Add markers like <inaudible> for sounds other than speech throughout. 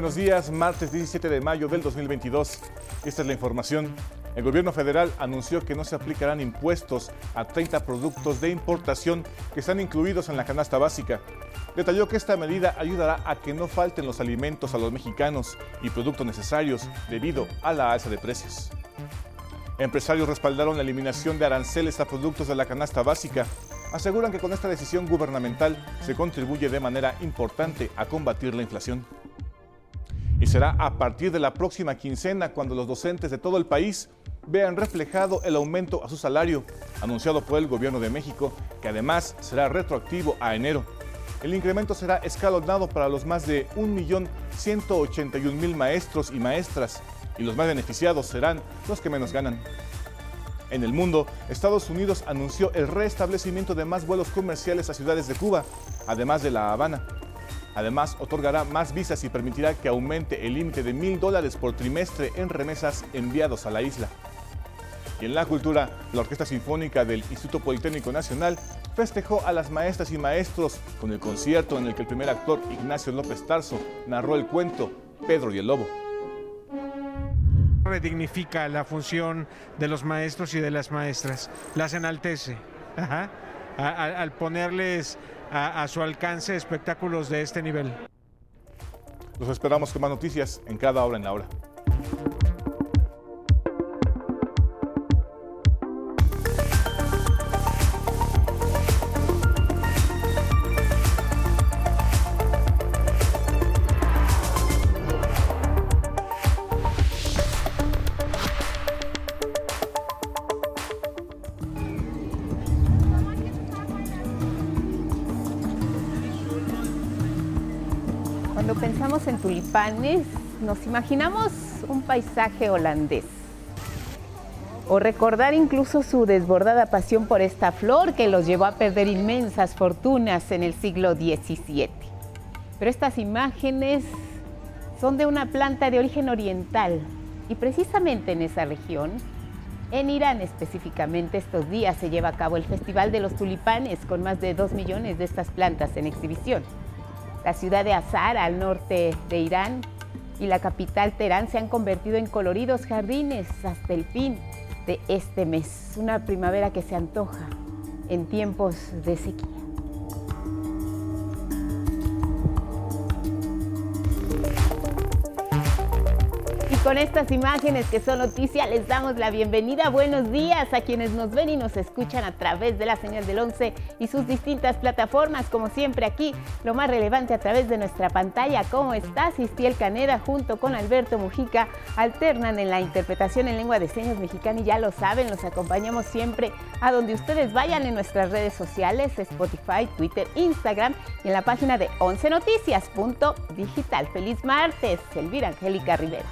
Buenos días, martes 17 de mayo del 2022. Esta es la información. El gobierno federal anunció que no se aplicarán impuestos a 30 productos de importación que están incluidos en la canasta básica. Detalló que esta medida ayudará a que no falten los alimentos a los mexicanos y productos necesarios debido a la alza de precios. Empresarios respaldaron la eliminación de aranceles a productos de la canasta básica. Aseguran que con esta decisión gubernamental se contribuye de manera importante a combatir la inflación. Y será a partir de la próxima quincena cuando los docentes de todo el país vean reflejado el aumento a su salario, anunciado por el Gobierno de México, que además será retroactivo a enero. El incremento será escalonado para los más de 1.181.000 maestros y maestras, y los más beneficiados serán los que menos ganan. En el mundo, Estados Unidos anunció el restablecimiento de más vuelos comerciales a ciudades de Cuba, además de La Habana. Además, otorgará más visas y permitirá que aumente el límite de mil dólares por trimestre en remesas enviados a la isla. Y en la cultura, la Orquesta Sinfónica del Instituto Politécnico Nacional festejó a las maestras y maestros con el concierto en el que el primer actor, Ignacio López Tarso, narró el cuento Pedro y el Lobo. Redignifica la función de los maestros y de las maestras, las enaltece. al ponerles a, su alcance espectáculos de este nivel. Los esperamos con más noticias en cada hora en la hora. Nos imaginamos un paisaje holandés. O recordar incluso su desbordada pasión por esta flor que los llevó a perder inmensas fortunas en el siglo XVII. Pero estas imágenes son de una planta de origen oriental y precisamente en esa región, en Irán específicamente, estos días se lleva a cabo el Festival de los Tulipanes con más de 2 millones de estas plantas en exhibición. La ciudad de Azar, al norte de Irán, y la capital Teherán se han convertido en coloridos jardines hasta el fin de este mes. Una primavera que se antoja en tiempos de sequía. Con estas imágenes que son noticia, les damos la bienvenida. Buenos días a quienes nos ven y nos escuchan a través de la señal del 11 y sus distintas plataformas. Como siempre aquí, lo más relevante a través de nuestra pantalla. ¿Cómo estás? Istiel Caneda junto con Alberto Mujica alternan en la interpretación en lengua de señas mexicana y ya lo saben, los acompañamos siempre a donde ustedes vayan en nuestras redes sociales, Spotify, Twitter, Instagram y en la página de 11noticias.digital. Feliz martes, Elvira Angélica Rivera.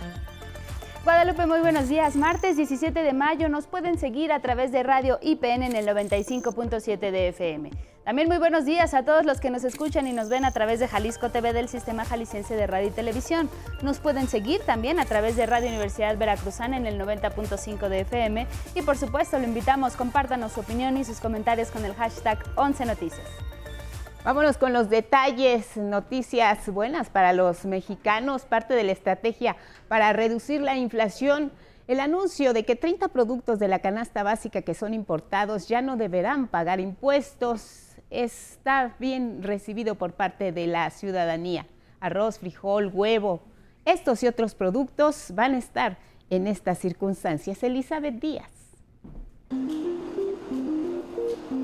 Guadalupe, muy buenos días. Martes 17 de mayo nos pueden seguir a través de Radio IPN en el 95.7 de FM. También muy buenos días a todos los que nos escuchan y nos ven a través de Jalisco TV del Sistema Jalisciense de Radio y Televisión. Nos pueden seguir también a través de Radio Universidad Veracruzana en el 90.5 de FM. Y por supuesto, lo invitamos, compártanos su opinión y sus comentarios con el hashtag 11 Noticias. Vámonos con los detalles, noticias buenas para los mexicanos, parte de la estrategia para reducir la inflación. El anuncio de que 30 productos de la canasta básica que son importados ya no deberán pagar impuestos está bien recibido por parte de la ciudadanía. Arroz, frijol, huevo, estos y otros productos van a estar en estas circunstancias. Elizabeth Díaz.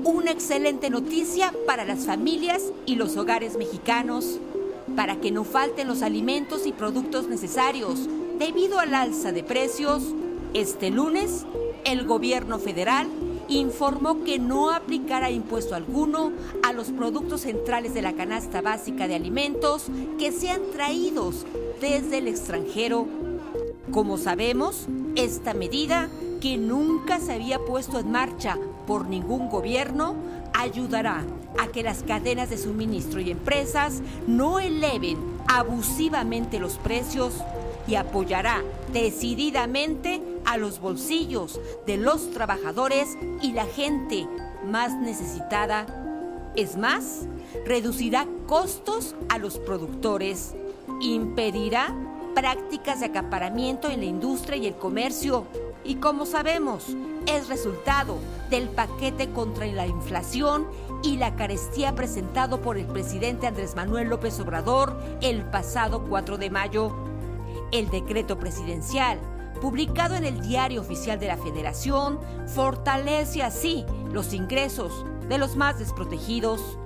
Una excelente noticia para las familias y los hogares mexicanos, para que no falten los alimentos y productos necesarios debido al alza de precios. Este lunes, el gobierno federal informó que no aplicará impuesto alguno a los productos centrales de la canasta básica de alimentos que sean traídos desde el extranjero. Como sabemos, esta medida, que nunca se había puesto en marcha por ningún gobierno, ayudará a que las cadenas de suministro y empresas no eleven abusivamente los precios y apoyará decididamente a los bolsillos de los trabajadores y la gente más necesitada. Es más, reducirá costos a los productores. Impedirá prácticas de acaparamiento en la industria y el comercio. Y como sabemos, es resultado del paquete contra la inflación y la carestía presentado por el presidente Andrés Manuel López Obrador el pasado 4 de mayo. El decreto presidencial, publicado en el Diario Oficial de la Federación, fortalece así los ingresos de los más desprotegidos.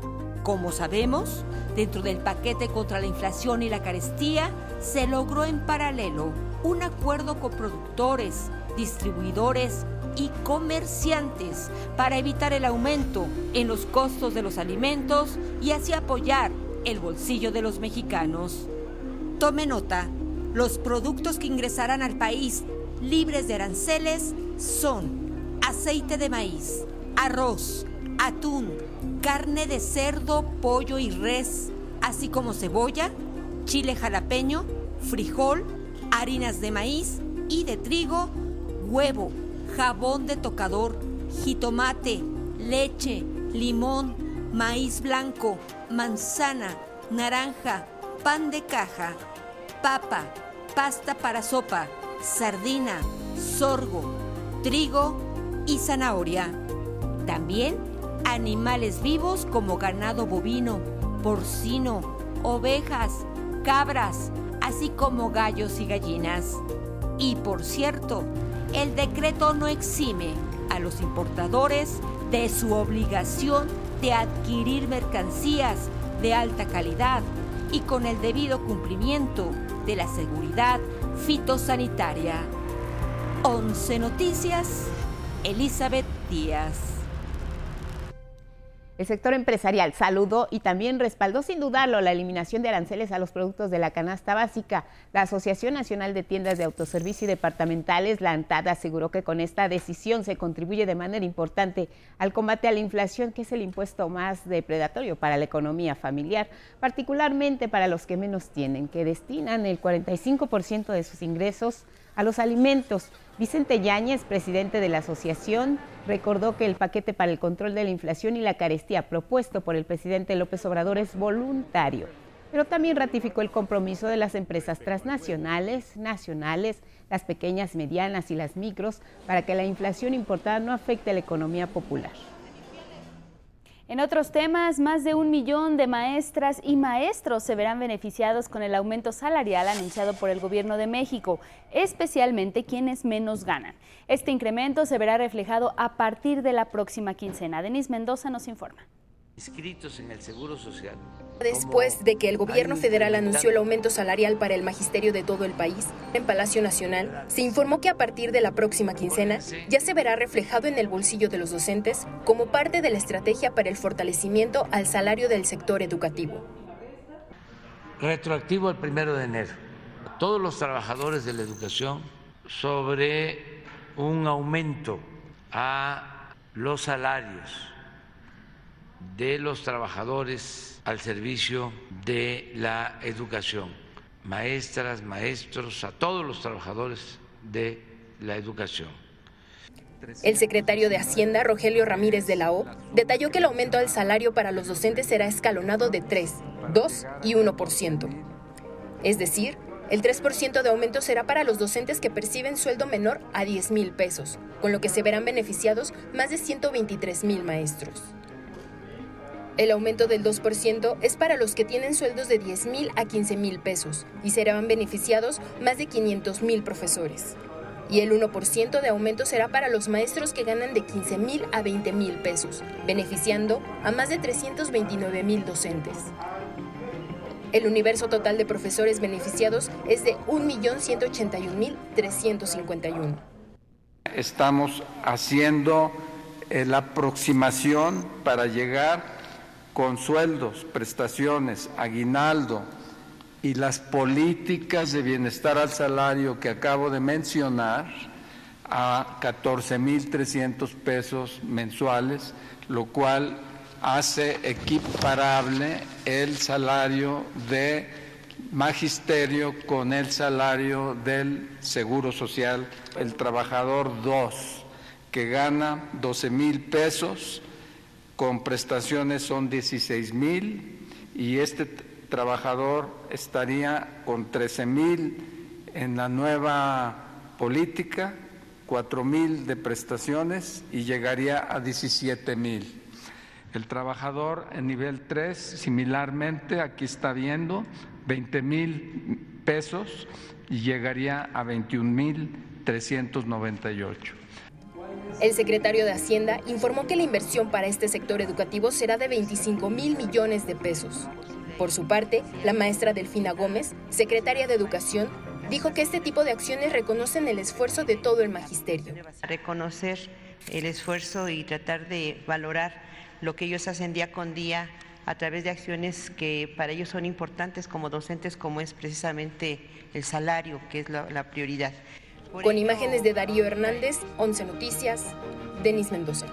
Como sabemos, dentro del paquete contra la inflación y la carestía, se logró en paralelo un acuerdo con productores, distribuidores y comerciantes para evitar el aumento en los costos de los alimentos y así apoyar el bolsillo de los mexicanos. Tome nota, los productos que ingresarán al país libres de aranceles son aceite de maíz, arroz, atún, carne de cerdo, pollo y res, así como cebolla, chile jalapeño, frijol, harinas de maíz y de trigo, huevo, jabón de tocador, jitomate, leche, limón, maíz blanco, manzana, naranja, pan de caja, papa, pasta para sopa, sardina, sorgo, trigo y zanahoria. También animales vivos como ganado bovino, porcino, ovejas, cabras, así como gallos y gallinas. Y por cierto, el decreto no exime a los importadores de su obligación de adquirir mercancías de alta calidad y con el debido cumplimiento de la seguridad fitosanitaria. 11 Noticias, Elizabeth Díaz. El sector empresarial saludó y también respaldó sin dudarlo la eliminación de aranceles a los productos de la canasta básica. La Asociación Nacional de Tiendas de Autoservicio y Departamentales, la ANTAD, aseguró que con esta decisión se contribuye de manera importante al combate a la inflación, que es el impuesto más depredatorio para la economía familiar, particularmente para los que menos tienen, que destinan el 45% de sus ingresos a los alimentos. Vicente Yáñez, presidente de la asociación, recordó que el paquete para el control de la inflación y la carestía propuesto por el presidente López Obrador es voluntario, pero también ratificó el compromiso de las empresas transnacionales, nacionales, las pequeñas, medianas y las micros para que la inflación importada no afecte a la economía popular. En otros temas, más de un millón de maestras y maestros se verán beneficiados con el aumento salarial anunciado por el Gobierno de México, especialmente quienes menos ganan. Este incremento se verá reflejado a partir de la próxima quincena. Denis Mendoza nos informa inscritos en el Seguro Social. Después de que el gobierno federal anunció el aumento salarial para el magisterio de todo el país, en Palacio Nacional se informó que a partir de la próxima quincena ya se verá reflejado en el bolsillo de los docentes como parte de la estrategia para el fortalecimiento al salario del sector educativo. Retroactivo al primero de enero. Todos los trabajadores de la educación sobre un aumento a los salarios de los trabajadores al servicio de la educación, maestras, maestros, a todos los trabajadores de la educación. El secretario de Hacienda, Rogelio Ramírez de la O, detalló que el aumento al salario para los docentes será escalonado de 3, 2 y 1%. Es decir, el 3% de aumento será para los docentes que perciben sueldo menor a 10 mil pesos, con lo que se verán beneficiados más de 123 mil maestros. El aumento del 2% es para los que tienen sueldos de 10 mil a 15 mil pesos y serán beneficiados más de 500 mil profesores. Y el 1% de aumento será para los maestros que ganan de 15 mil a 20 mil pesos, beneficiando a más de 329 mil docentes. El universo total de profesores beneficiados es de 1.181.351. Estamos haciendo la aproximación para llegar con sueldos, prestaciones, aguinaldo y las políticas de bienestar al salario que acabo de mencionar a 14.300 pesos mensuales, lo cual hace equiparable el salario de magisterio con el salario del Seguro Social. El trabajador 2, que gana 12 mil pesos, con prestaciones son 16 mil y este trabajador estaría con 13 mil en la nueva política, 4 mil de prestaciones y llegaría a 17 mil. El trabajador en nivel 3, similarmente, aquí está viendo, 20 mil pesos y llegaría a 21 mil 398. El secretario de Hacienda informó que la inversión para este sector educativo será de 25 mil millones de pesos. Por su parte, la maestra Delfina Gómez, secretaria de Educación, dijo que este tipo de acciones reconocen el esfuerzo de todo el magisterio. Reconocer el esfuerzo y tratar de valorar lo que ellos hacen día con día a través de acciones que para ellos son importantes como docentes, como es precisamente el salario, que es la, la prioridad. Con imágenes de Darío Hernández, 11 Noticias, Denis Mendoza.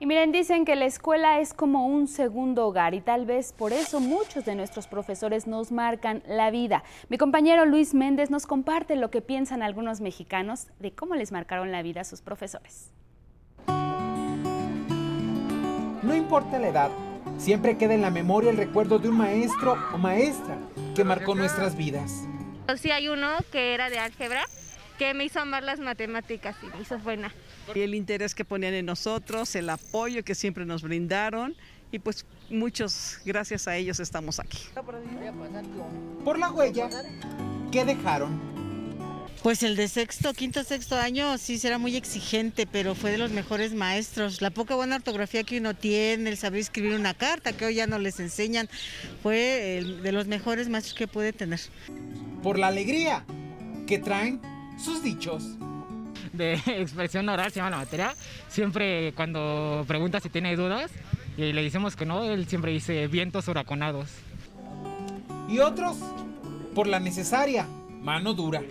Y miren, dicen que la escuela es como un segundo hogar y tal vez por eso muchos de nuestros profesores nos marcan la vida. Mi compañero Luis Méndez nos comparte lo que piensan algunos mexicanos de cómo les marcaron la vida a sus profesores. No importa la edad, siempre queda en la memoria el recuerdo de un maestro o maestra que marcó nuestras vidas. Sí hay uno que era de álgebra que me hizo amar las matemáticas y me hizo buena. Y el interés que ponían en nosotros, el apoyo que siempre nos brindaron y pues muchos, gracias a ellos estamos aquí. Por la huella que dejaron. Pues el de sexto, quinto, sexto año sí será muy exigente, pero fue de los mejores maestros. La poca buena ortografía que uno tiene, el saber escribir una carta que hoy ya no les enseñan, fue el de los mejores maestros que puede tener. Por la alegría que traen sus dichos. De <laughs> expresión oral se llama la materia. Siempre cuando pregunta si tiene dudas y le decimos que no, él siempre dice vientos huraconados. Y otros por la necesaria mano dura.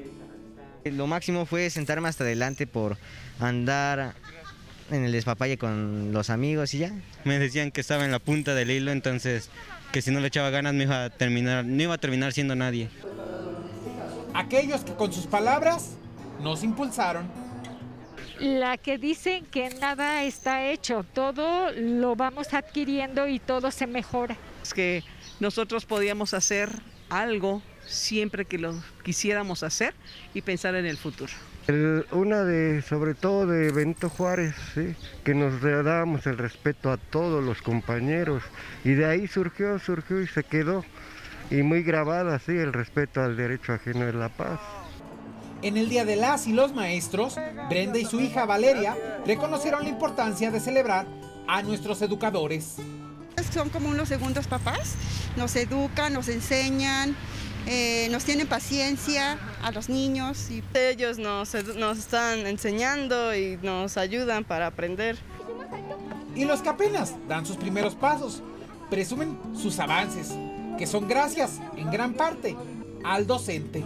Lo máximo fue sentarme hasta adelante por andar en el despapalle con los amigos y ya. Me decían que estaba en la punta del hilo, entonces que si no le echaba ganas me iba a terminar, no iba a terminar siendo nadie. Aquellos que con sus palabras nos impulsaron. La que dicen que nada está hecho, todo lo vamos adquiriendo y todo se mejora. Es que nosotros podíamos hacer algo siempre que lo quisiéramos hacer y pensar en el futuro. El, una de, sobre todo de Benito Juárez, ¿sí? que nos dábamos el respeto a todos los compañeros y de ahí surgió, surgió y se quedó y muy grabada, sí, el respeto al derecho ajeno de la paz. En el Día de las y los Maestros, Brenda y su hija Valeria reconocieron la importancia de celebrar a nuestros educadores. Son como unos segundos papás, nos educan, nos enseñan, eh, nos tienen paciencia a los niños. Y... Ellos nos, nos están enseñando y nos ayudan para aprender. Y los que apenas dan sus primeros pasos, presumen sus avances, que son gracias, en gran parte, al docente.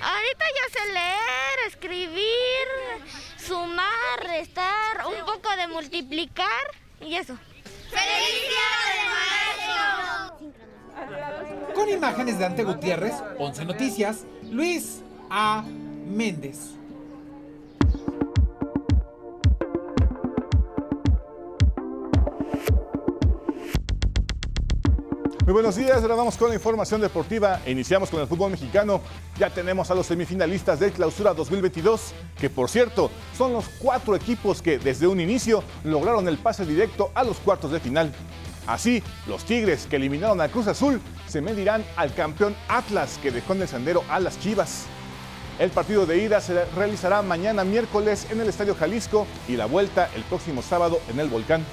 Ahorita ya sé leer, escribir, sumar, restar, un poco de multiplicar y eso. ¡Feliz Día maestro! Con imágenes de Ante Gutiérrez, 11 Noticias, Luis A. Méndez. Muy buenos días, ahora vamos con la información deportiva iniciamos con el fútbol mexicano. Ya tenemos a los semifinalistas del Clausura 2022, que por cierto son los cuatro equipos que desde un inicio lograron el pase directo a los cuartos de final. Así, los Tigres que eliminaron al Cruz Azul se medirán al campeón Atlas que dejó en el sendero a las Chivas. El partido de ida se realizará mañana miércoles en el Estadio Jalisco y la vuelta el próximo sábado en el Volcán.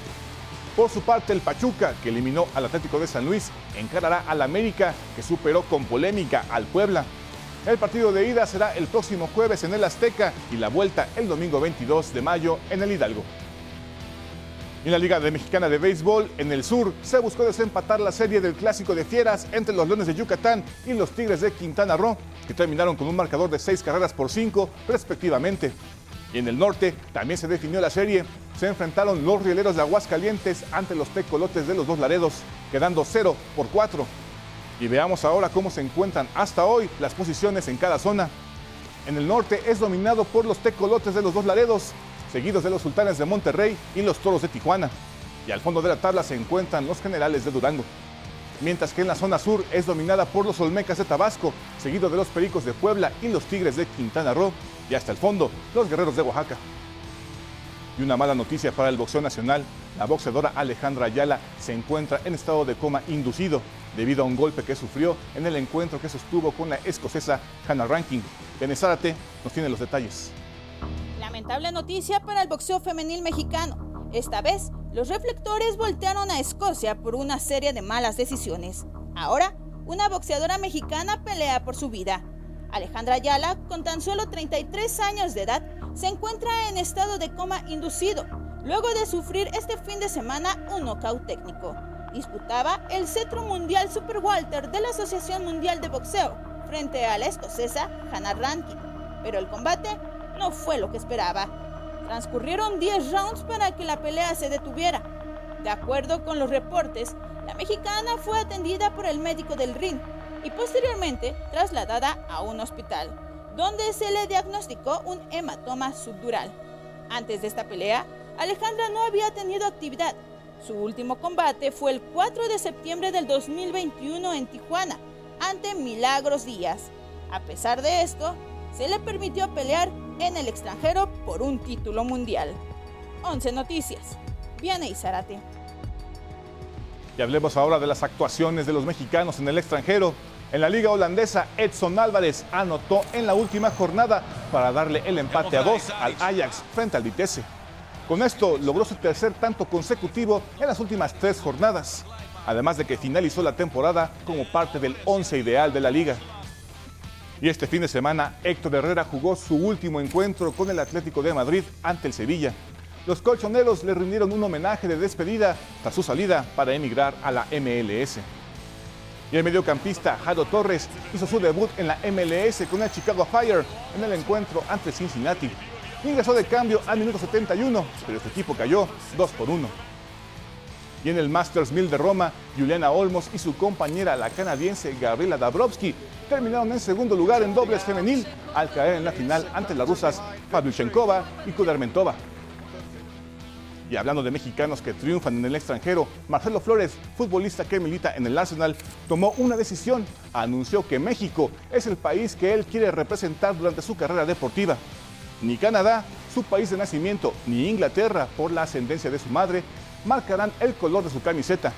Por su parte, el Pachuca, que eliminó al Atlético de San Luis, encarará al América, que superó con polémica al Puebla. El partido de ida será el próximo jueves en el Azteca y la vuelta el domingo 22 de mayo en el Hidalgo. En la Liga Mexicana de Béisbol, en el sur, se buscó desempatar la serie del Clásico de Fieras entre los Leones de Yucatán y los Tigres de Quintana Roo, que terminaron con un marcador de seis carreras por cinco, respectivamente. Y en el norte también se definió la serie. Se enfrentaron los rieleros de Aguascalientes ante los tecolotes de los dos Laredos, quedando 0 por 4. Y veamos ahora cómo se encuentran hasta hoy las posiciones en cada zona. En el norte es dominado por los tecolotes de los dos Laredos, seguidos de los sultanes de Monterrey y los toros de Tijuana. y al fondo de la tabla se encuentran los generales de Durango. Mientras que en la zona sur es dominada por los Olmecas de Tabasco, seguido de los Pericos de Puebla y los Tigres de Quintana Roo, y hasta el fondo, los Guerreros de Oaxaca. Y una mala noticia para el boxeo nacional, la boxeadora Alejandra Ayala se encuentra en estado de coma inducido debido a un golpe que sufrió en el encuentro que sostuvo con la escocesa Hannah Ranking. Benesárate nos tiene los detalles. Lamentable noticia para el boxeo femenil mexicano. Esta vez, los reflectores voltearon a Escocia por una serie de malas decisiones. Ahora, una boxeadora mexicana pelea por su vida. Alejandra Ayala, con tan solo 33 años de edad, se encuentra en estado de coma inducido, luego de sufrir este fin de semana un nocaut técnico. Disputaba el cetro mundial Super Walter de la Asociación Mundial de Boxeo frente a la escocesa Hannah Rankin, pero el combate no fue lo que esperaba. Transcurrieron 10 rounds para que la pelea se detuviera. De acuerdo con los reportes, la mexicana fue atendida por el médico del ring y posteriormente trasladada a un hospital, donde se le diagnosticó un hematoma subdural. Antes de esta pelea, Alejandra no había tenido actividad. Su último combate fue el 4 de septiembre del 2021 en Tijuana, ante Milagros Díaz. A pesar de esto, se le permitió pelear en el extranjero por un título mundial. 11 Noticias. Viene Zarate. Y hablemos ahora de las actuaciones de los mexicanos en el extranjero. En la liga holandesa, Edson Álvarez anotó en la última jornada para darle el empate a dos al Ajax frente al Vitesse. Con esto logró su tercer tanto consecutivo en las últimas tres jornadas, además de que finalizó la temporada como parte del once ideal de la liga. Y este fin de semana, Héctor Herrera jugó su último encuentro con el Atlético de Madrid ante el Sevilla. Los colchoneros le rindieron un homenaje de despedida tras su salida para emigrar a la MLS. Y el mediocampista Jaro Torres hizo su debut en la MLS con el Chicago Fire en el encuentro ante Cincinnati. Ingresó de cambio al minuto 71, pero su equipo cayó 2 por 1. Y en el Masters 1000 de Roma, Juliana Olmos y su compañera, la canadiense Gabriela Dabrowski, terminaron en segundo lugar en dobles femenil al caer en la final ante las rusas Pavlyuchenkova y Kudermentova. Y hablando de mexicanos que triunfan en el extranjero, Marcelo Flores, futbolista que milita en el Arsenal, tomó una decisión. Anunció que México es el país que él quiere representar durante su carrera deportiva. Ni Canadá, su país de nacimiento, ni Inglaterra, por la ascendencia de su madre, marcarán el color de su camiseta.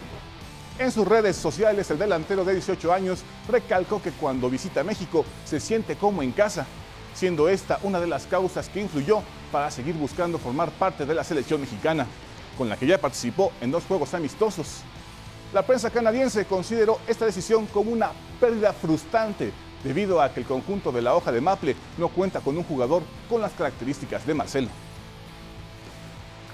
En sus redes sociales, el delantero de 18 años recalcó que cuando visita México se siente como en casa, siendo esta una de las causas que influyó para seguir buscando formar parte de la selección mexicana, con la que ya participó en dos juegos amistosos. La prensa canadiense consideró esta decisión como una pérdida frustrante debido a que el conjunto de la hoja de Maple no cuenta con un jugador con las características de Marcelo.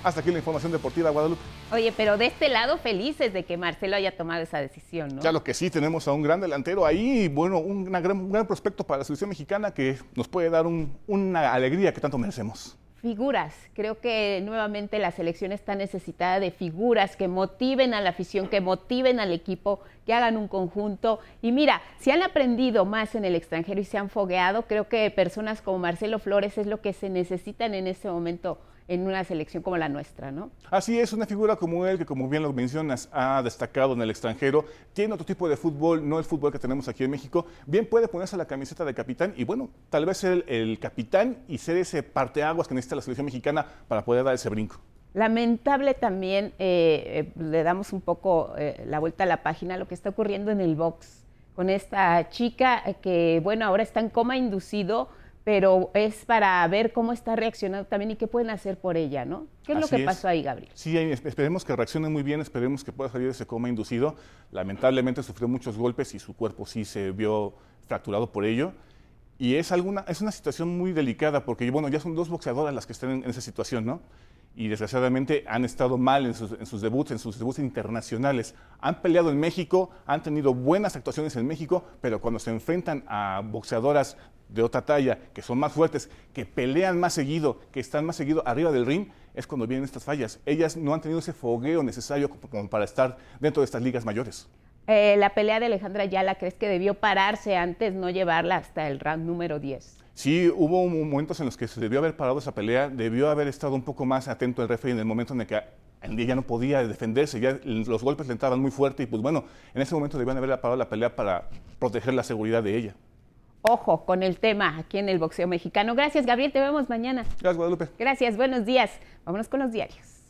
Hasta aquí la información deportiva, Guadalupe. Oye, pero de este lado felices de que Marcelo haya tomado esa decisión, ¿no? Ya lo que sí, tenemos a un gran delantero ahí bueno, un gran, un gran prospecto para la selección mexicana que nos puede dar un, una alegría que tanto merecemos. Figuras. Creo que nuevamente la selección está necesitada de figuras que motiven a la afición, que motiven al equipo, que hagan un conjunto. Y mira, si han aprendido más en el extranjero y se han fogueado, creo que personas como Marcelo Flores es lo que se necesitan en este momento en una selección como la nuestra, ¿no? Así es, una figura como él, que como bien lo mencionas, ha destacado en el extranjero, tiene otro tipo de fútbol, no el fútbol que tenemos aquí en México, bien puede ponerse la camiseta de capitán y bueno, tal vez ser el, el capitán y ser ese parteaguas que necesita la selección mexicana para poder dar ese brinco. Lamentable también, eh, eh, le damos un poco eh, la vuelta a la página, lo que está ocurriendo en el box con esta chica que, bueno, ahora está en coma inducido, pero es para ver cómo está reaccionando también y qué pueden hacer por ella, ¿no? ¿Qué es Así lo que es. pasó ahí, Gabriel? Sí, esperemos que reaccione muy bien, esperemos que pueda salir de ese coma inducido. Lamentablemente sufrió muchos golpes y su cuerpo sí se vio fracturado por ello. Y es, alguna, es una situación muy delicada porque, bueno, ya son dos boxeadoras las que están en, en esa situación, ¿no? Y desgraciadamente han estado mal en sus, en sus debuts, en sus debuts internacionales. Han peleado en México, han tenido buenas actuaciones en México, pero cuando se enfrentan a boxeadoras de otra talla, que son más fuertes, que pelean más seguido, que están más seguido arriba del ring, es cuando vienen estas fallas. Ellas no han tenido ese fogueo necesario como- para estar dentro de estas ligas mayores. Eh, la pelea de Alejandra Ayala, ¿crees que debió pararse antes, no llevarla hasta el round número 10? Sí, hubo momentos en los que se debió haber parado esa pelea, debió haber estado un poco más atento el referee en el momento en el que ella no podía defenderse, ya los golpes le entraban muy fuerte y pues bueno, en ese momento debían haber parado la pelea para proteger la seguridad de ella. Ojo con el tema aquí en el boxeo mexicano. Gracias, Gabriel. Te vemos mañana. Gracias, Guadalupe. Gracias, buenos días. Vámonos con los diarios.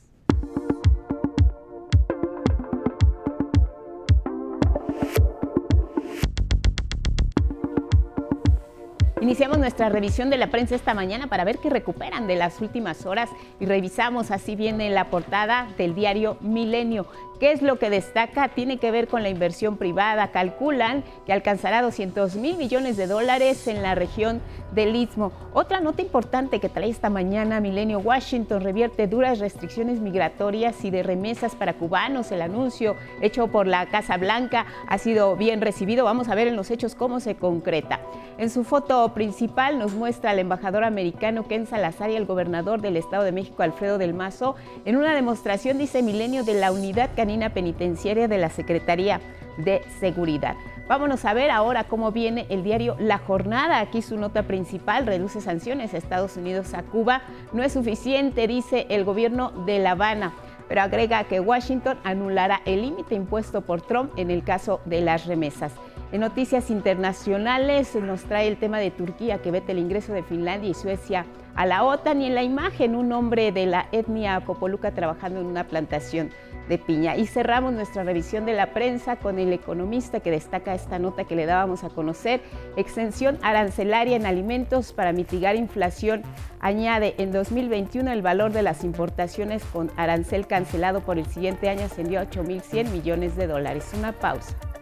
Iniciamos nuestra revisión de la prensa esta mañana para ver qué recuperan de las últimas horas y revisamos, así viene la portada del diario Milenio. ¿Qué es lo que destaca? Tiene que ver con la inversión privada. Calculan que alcanzará 200 mil millones de dólares en la región del Istmo. Otra nota importante que trae esta mañana Milenio Washington revierte duras restricciones migratorias y de remesas para cubanos. El anuncio hecho por la Casa Blanca ha sido bien recibido. Vamos a ver en los hechos cómo se concreta. En su foto principal nos muestra al embajador americano Ken Salazar y el gobernador del Estado de México Alfredo del Mazo en una demostración, dice Milenio, de la unidad penitenciaria de la Secretaría de Seguridad. Vámonos a ver ahora cómo viene el diario La Jornada. Aquí su nota principal reduce sanciones a Estados Unidos a Cuba. No es suficiente, dice el gobierno de La Habana, pero agrega que Washington anulará el límite impuesto por Trump en el caso de las remesas. En noticias internacionales nos trae el tema de Turquía que vete el ingreso de Finlandia y Suecia a la OTAN y en la imagen un hombre de la etnia Popoluca trabajando en una plantación de piña. Y cerramos nuestra revisión de la prensa con el economista que destaca esta nota que le dábamos a conocer. Extensión arancelaria en alimentos para mitigar inflación. Añade, en 2021 el valor de las importaciones con arancel cancelado por el siguiente año ascendió a 8.100 millones de dólares. Una pausa.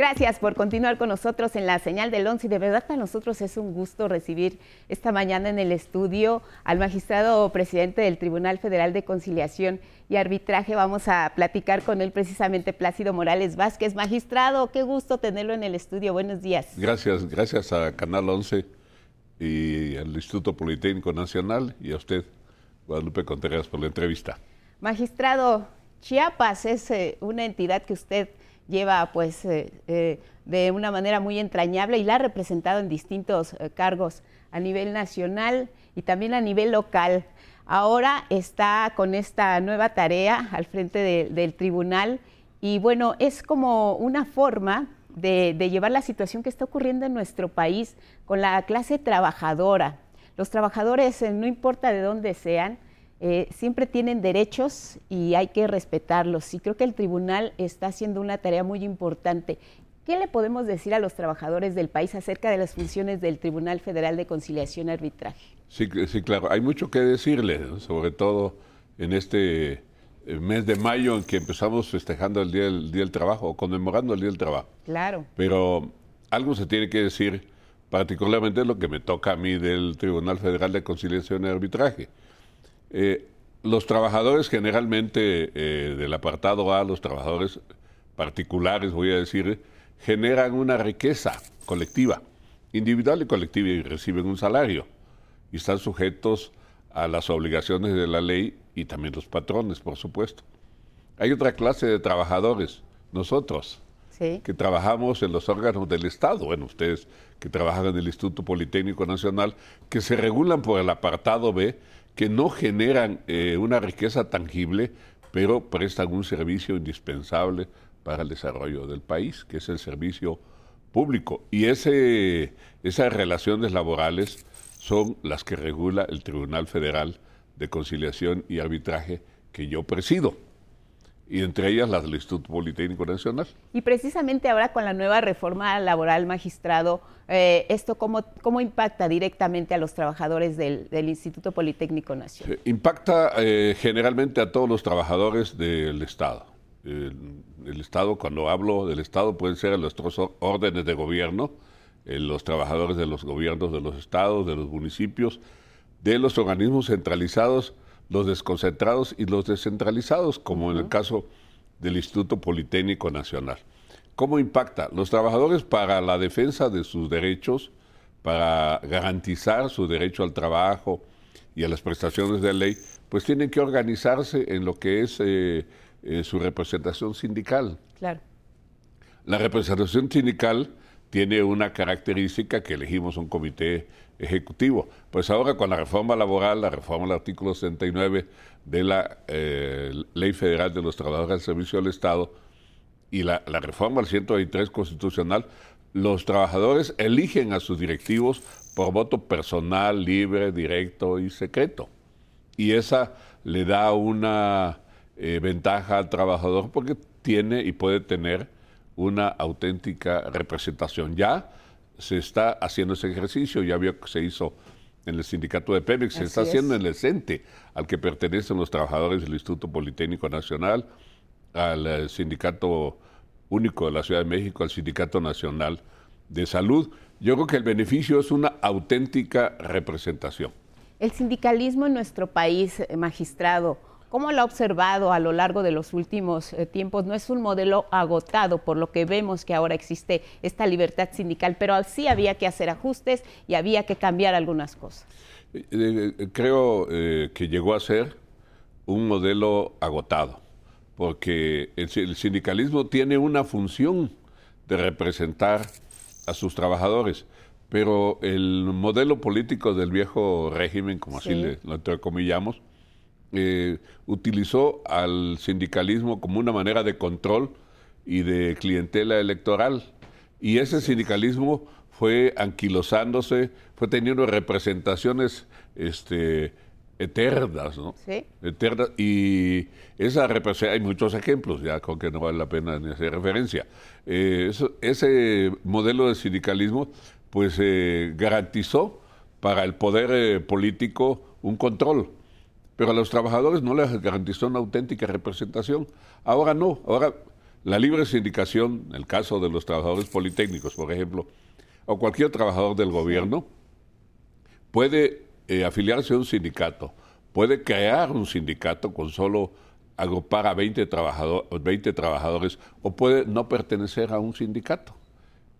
Gracias por continuar con nosotros en la señal del 11 y de verdad para nosotros es un gusto recibir esta mañana en el estudio al magistrado presidente del Tribunal Federal de Conciliación y Arbitraje. Vamos a platicar con él precisamente Plácido Morales Vázquez. Magistrado, qué gusto tenerlo en el estudio. Buenos días. Gracias, gracias a Canal 11 y al Instituto Politécnico Nacional y a usted, Guadalupe Contreras, por la entrevista. Magistrado, Chiapas es eh, una entidad que usted lleva pues eh, eh, de una manera muy entrañable y la ha representado en distintos eh, cargos a nivel nacional y también a nivel local. Ahora está con esta nueva tarea al frente del tribunal y bueno, es como una forma de, de llevar la situación que está ocurriendo en nuestro país con la clase trabajadora. Los trabajadores, no importa de dónde sean, eh, siempre tienen derechos y hay que respetarlos. Y creo que el tribunal está haciendo una tarea muy importante. ¿Qué le podemos decir a los trabajadores del país acerca de las funciones del Tribunal Federal de Conciliación y Arbitraje? Sí, sí claro. Hay mucho que decirle, sobre todo en este eh, mes de mayo en que empezamos festejando el día, del día del Trabajo o conmemorando el Día del Trabajo. Claro. Pero algo se tiene que decir, particularmente lo que me toca a mí del Tribunal Federal de Conciliación y Arbitraje eh, los trabajadores generalmente eh, del apartado A, los trabajadores particulares, voy a decir, generan una riqueza colectiva, individual y colectiva, y reciben un salario. Y están sujetos a las obligaciones de la ley y también los patrones, por supuesto. Hay otra clase de trabajadores, nosotros, que trabajamos en los órganos del Estado, bueno, ustedes que trabajan en el Instituto Politécnico Nacional, que se regulan por el apartado B, que no generan eh, una riqueza tangible, pero prestan un servicio indispensable para el desarrollo del país, que es el servicio público. Y esas relaciones laborales son las que regula el Tribunal Federal de Conciliación y Arbitraje que yo presido y entre ellas las del Instituto Politécnico Nacional. Y precisamente ahora con la nueva reforma laboral, magistrado, eh, ¿esto cómo, cómo impacta directamente a los trabajadores del, Instituto Politécnico Nacional? impacta eh, generalmente a todos los trabajadores del Estado. el Estado, cuando hablo del Estado, pueden ser nuestros órdenes de gobierno, eh, los trabajadores de los gobiernos de los estados, de los municipios, de los organismos centralizados, los desconcentrados y los descentralizados, como en el caso del Instituto Politécnico Nacional. ¿Cómo impacta? Los trabajadores para la defensa de sus derechos, para garantizar su derecho al trabajo y a las prestaciones de ley, pues tienen que organizarse en lo que es eh, eh, su representación sindical. Claro. La representación sindical tiene una característica que elegimos un comité ejecutivo. Pues ahora con la reforma laboral, la reforma del artículo 69 de la eh, Ley Federal de los Trabajadores al Servicio del Estado y la, reforma del 123 constitucional, los trabajadores eligen a sus directivos por voto personal, libre, directo y secreto. Y esa le da una eh, ventaja al trabajador porque tiene y puede tener una auténtica representación. Ya se está haciendo ese ejercicio, ya vio que se hizo en el sindicato de Pemex, se está haciendo en el CENTE, al que pertenecen los trabajadores del Instituto Politécnico Nacional, al eh, sindicato único de la Ciudad de México, al Sindicato Nacional de Salud. Yo creo que el beneficio es una auténtica representación. El sindicalismo en nuestro país, eh, magistrado, ¿cómo lo ha observado a lo largo de los últimos eh, tiempos? No es un modelo agotado, por lo que vemos que ahora existe esta libertad sindical, pero sí había que hacer ajustes y había que cambiar algunas cosas. Eh, creo que llegó a ser un modelo agotado, porque el sindicalismo tiene una función de representar a sus trabajadores pero el modelo político del viejo régimen, como así le, lo entrecomillamos, eh, utilizó al sindicalismo como una manera de control y de clientela electoral. Y ese sindicalismo fue anquilosándose, fue teniendo representaciones este, eternas, ¿no? Sí. Eternas. Y esa representación, hay muchos ejemplos, ya con que no vale la pena ni hacer referencia. Eh, ese modelo de sindicalismo pues eh, garantizó para el poder eh, político un control. Pero a los trabajadores no les garantizó una auténtica representación. Ahora no, ahora la libre sindicación, en el caso de los trabajadores politécnicos, por ejemplo, o cualquier trabajador del gobierno, puede eh, afiliarse a un sindicato, puede crear un sindicato con solo agrupar a 20, 20 trabajadores o puede no pertenecer a un sindicato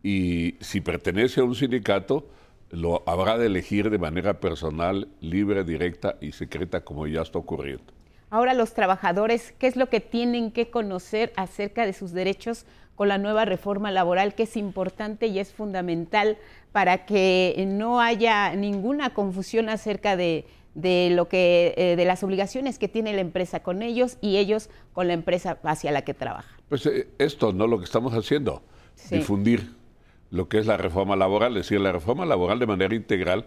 y si pertenece a un sindicato, lo habrá de elegir de manera personal, libre, directa y secreta, como ya está ocurriendo. Ahora los trabajadores, ¿qué es lo que tienen que conocer acerca de sus derechos con la nueva reforma laboral, que es importante y es fundamental para que no haya ninguna confusión acerca de, lo que eh, de las obligaciones que tiene la empresa con ellos y ellos con la empresa hacia la que trabajan? Pues eh, esto no lo que estamos haciendo, difundir lo que es la reforma laboral, es decir, la reforma laboral de manera integral,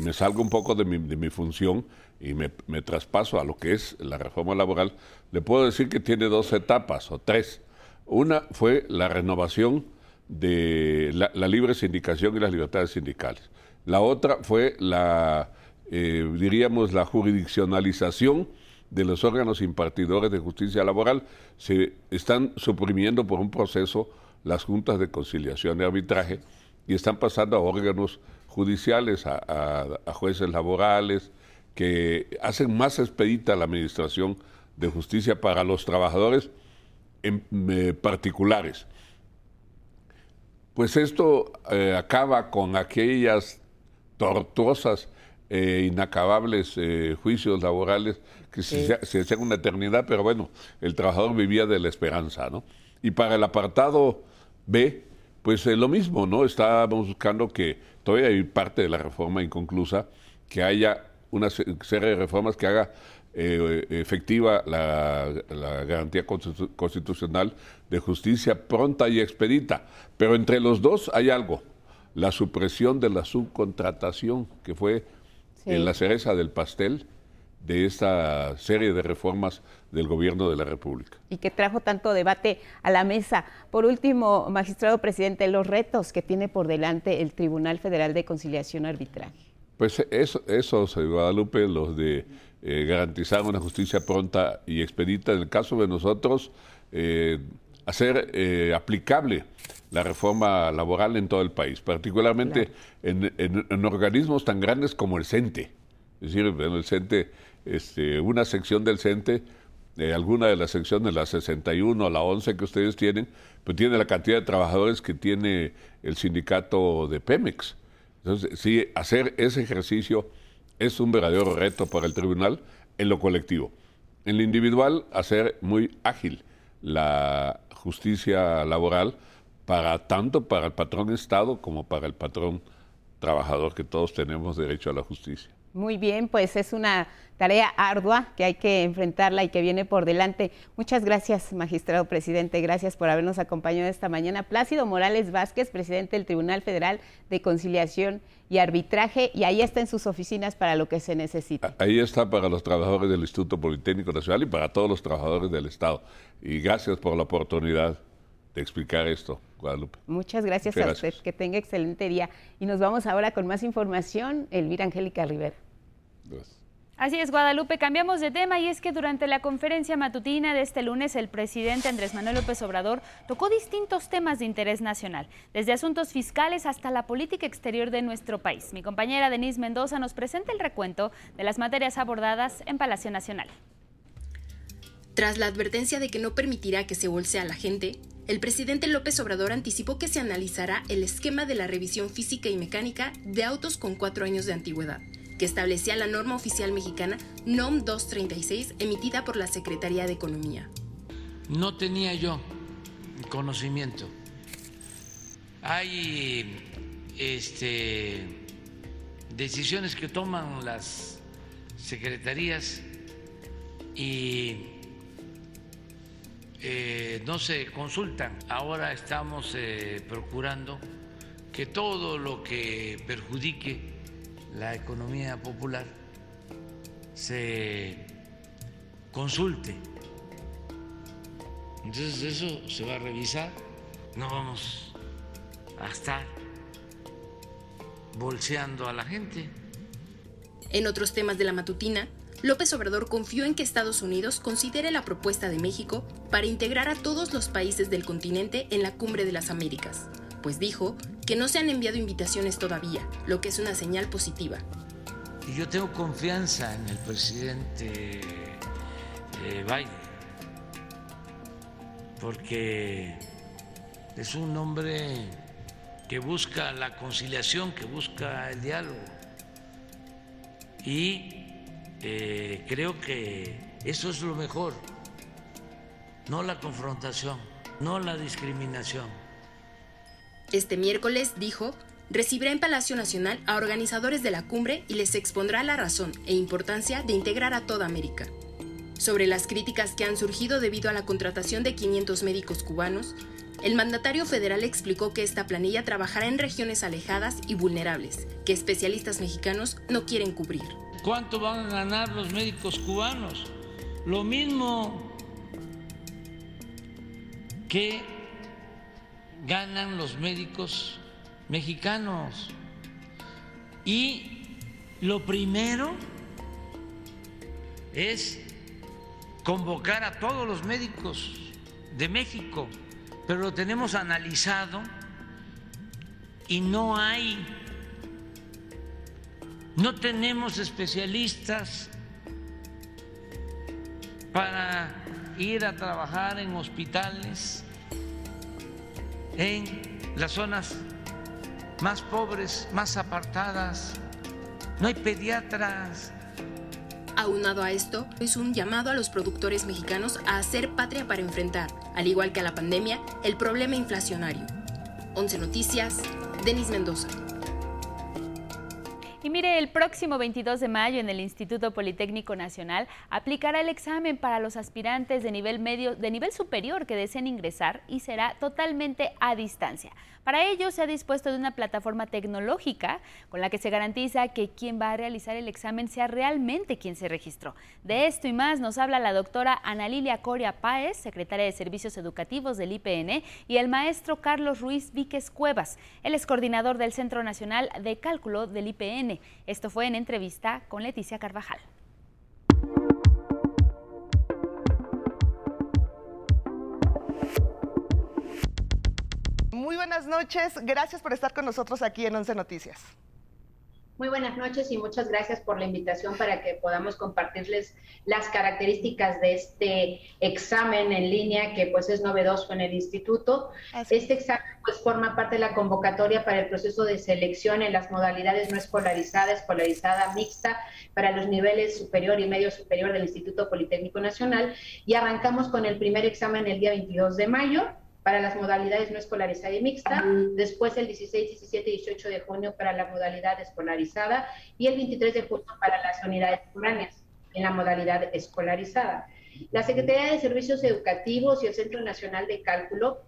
me salgo un poco de mi, función y me, traspaso a lo que es la reforma laboral, le puedo decir que tiene dos etapas o tres. Una fue la renovación de la, libre sindicación y las libertades sindicales. La otra fue la, eh, diríamos, la jurisdiccionalización de los órganos impartidores de justicia laboral. Se están suprimiendo por un proceso las juntas de conciliación y arbitraje y están pasando a órganos judiciales, a, jueces laborales, que hacen más expedita la administración de justicia para los trabajadores en, eh, particulares. Pues esto eh, acaba con aquellas tortuosas e inacabables juicios laborales que se, se hacían una eternidad, pero bueno, el trabajador vivía de la esperanza, ¿no? Y para el apartado B, pues lo mismo, ¿no? Estábamos buscando que todavía hay parte de la reforma inconclusa, que haya una serie de reformas que haga eh, efectiva la, garantía constitucional de justicia pronta y expedita. Pero entre los dos hay algo, la supresión de la subcontratación, que fue en la cereza del pastel de esta serie de reformas del gobierno de la República. Y que trajo tanto debate a la mesa. Por último, magistrado presidente, los retos que tiene por delante el Tribunal Federal de Conciliación Arbitraje. Pues eso, esos, Guadalupe, los de eh, garantizar una justicia pronta y expedita. En el caso de nosotros, eh, hacer eh, aplicable la reforma laboral en todo el país, particularmente en, organismos tan grandes como el CENTE. Es decir, el CENTE este, una sección del CENTE, eh, alguna de las secciones, la 61, la 11 que ustedes tienen, pues tiene la cantidad de trabajadores que tiene el sindicato de Pemex. Entonces, sí, hacer ese ejercicio es un verdadero reto para el tribunal en lo colectivo. en lo individual, hacer muy ágil la justicia laboral para tanto para el patrón Estado como para el patrón trabajador, que todos tenemos derecho a la justicia. Muy bien, pues es una tarea ardua que hay que enfrentarla y que viene por delante. Muchas gracias, magistrado presidente. Gracias por habernos acompañado esta mañana. Plácido Morales Vázquez, presidente del Tribunal Federal de Conciliación y Arbitraje, y ahí está en sus oficinas para lo que se necesite. Ahí está para los trabajadores del Instituto Politécnico Nacional y para todos los trabajadores del Estado. Y gracias por la oportunidad de explicar esto, Guadalupe. Muchas gracias, a usted, que tenga excelente día. Y nos vamos ahora con más información, Elvira Angélica Rivera. Así es, Guadalupe, cambiamos de tema y es que durante la conferencia matutina de este lunes el presidente Andrés Manuel López Obrador tocó distintos temas de interés nacional, desde asuntos fiscales hasta la política exterior de nuestro país. Mi compañera Denise Mendoza nos presenta el recuento de las materias abordadas en Palacio Nacional. Tras la advertencia de que no permitirá que se bolse a la gente, el presidente López Obrador anticipó que se analizará el esquema de la revisión física y mecánica de autos con cuatro años de antigüedad, que establecía la norma oficial mexicana NOM 236 emitida por la Secretaría de Economía. No tenía yo conocimiento. Hay este, decisiones que toman las secretarías y eh, no se consultan. Ahora estamos eh, procurando que todo lo que perjudique la economía popular se consulte. Entonces eso se va a revisar. No vamos a estar bolseando a la gente. En otros temas de la matutina, López Obrador confió en que Estados Unidos considere la propuesta de México para integrar a todos los países del continente en la Cumbre de las Américas, pues dijo que no se han enviado invitaciones todavía, lo que es una señal positiva. Y yo tengo confianza en el presidente eh, Biden, porque es un hombre que busca la conciliación, que busca el diálogo. Y eh, creo que eso es lo mejor, no la confrontación, no la discriminación. Este miércoles, dijo, recibirá en Palacio Nacional a organizadores de la cumbre y les expondrá la razón e importancia de integrar a toda América. Sobre las críticas que han surgido debido a la contratación de 500 médicos cubanos, el mandatario federal explicó que esta planilla trabajará en regiones alejadas y vulnerables, que especialistas mexicanos no quieren cubrir. ¿Cuánto van a ganar los médicos cubanos? Lo mismo que ganan los médicos mexicanos. Y lo primero es convocar a todos los médicos de México, pero lo tenemos analizado y no hay no tenemos especialistas para ir a trabajar en hospitales en las zonas más pobres, más apartadas. No hay pediatras. Aunado a esto, es un llamado a los productores mexicanos a hacer patria para enfrentar, al igual que a la pandemia, el problema inflacionario. 11 Noticias, Denis Mendoza. Y mire, el próximo 22 de mayo en el Instituto Politécnico Nacional aplicará el examen para los aspirantes de nivel medio, de nivel superior que deseen ingresar y será totalmente a distancia. Para ello se ha dispuesto de una plataforma tecnológica con la que se garantiza que quien va a realizar el examen sea realmente quien se registró. De esto y más nos habla la doctora Ana Lilia Coria Páez, secretaria de Servicios Educativos del IPN, y el maestro Carlos Ruiz Víquez Cuevas. Él es coordinador del Centro Nacional de Cálculo del IPN. Esto fue en entrevista con Leticia Carvajal. Muy buenas noches, gracias por estar con nosotros aquí en Once Noticias. Muy buenas noches y muchas gracias por la invitación para que podamos compartirles las características de este examen en línea que pues es novedoso en el instituto. Este examen pues forma parte de la convocatoria para el proceso de selección en las modalidades no escolarizada, escolarizada, mixta para los niveles superior y medio superior del Instituto Politécnico Nacional. Y arrancamos con el primer examen el día 22 de mayo para las modalidades no escolarizada y mixta, después el 16, 17 y 18 de junio para la modalidad escolarizada y el 23 de junio para las unidades foráneas en la modalidad escolarizada. La Secretaría de Servicios Educativos y el Centro Nacional de Cálculo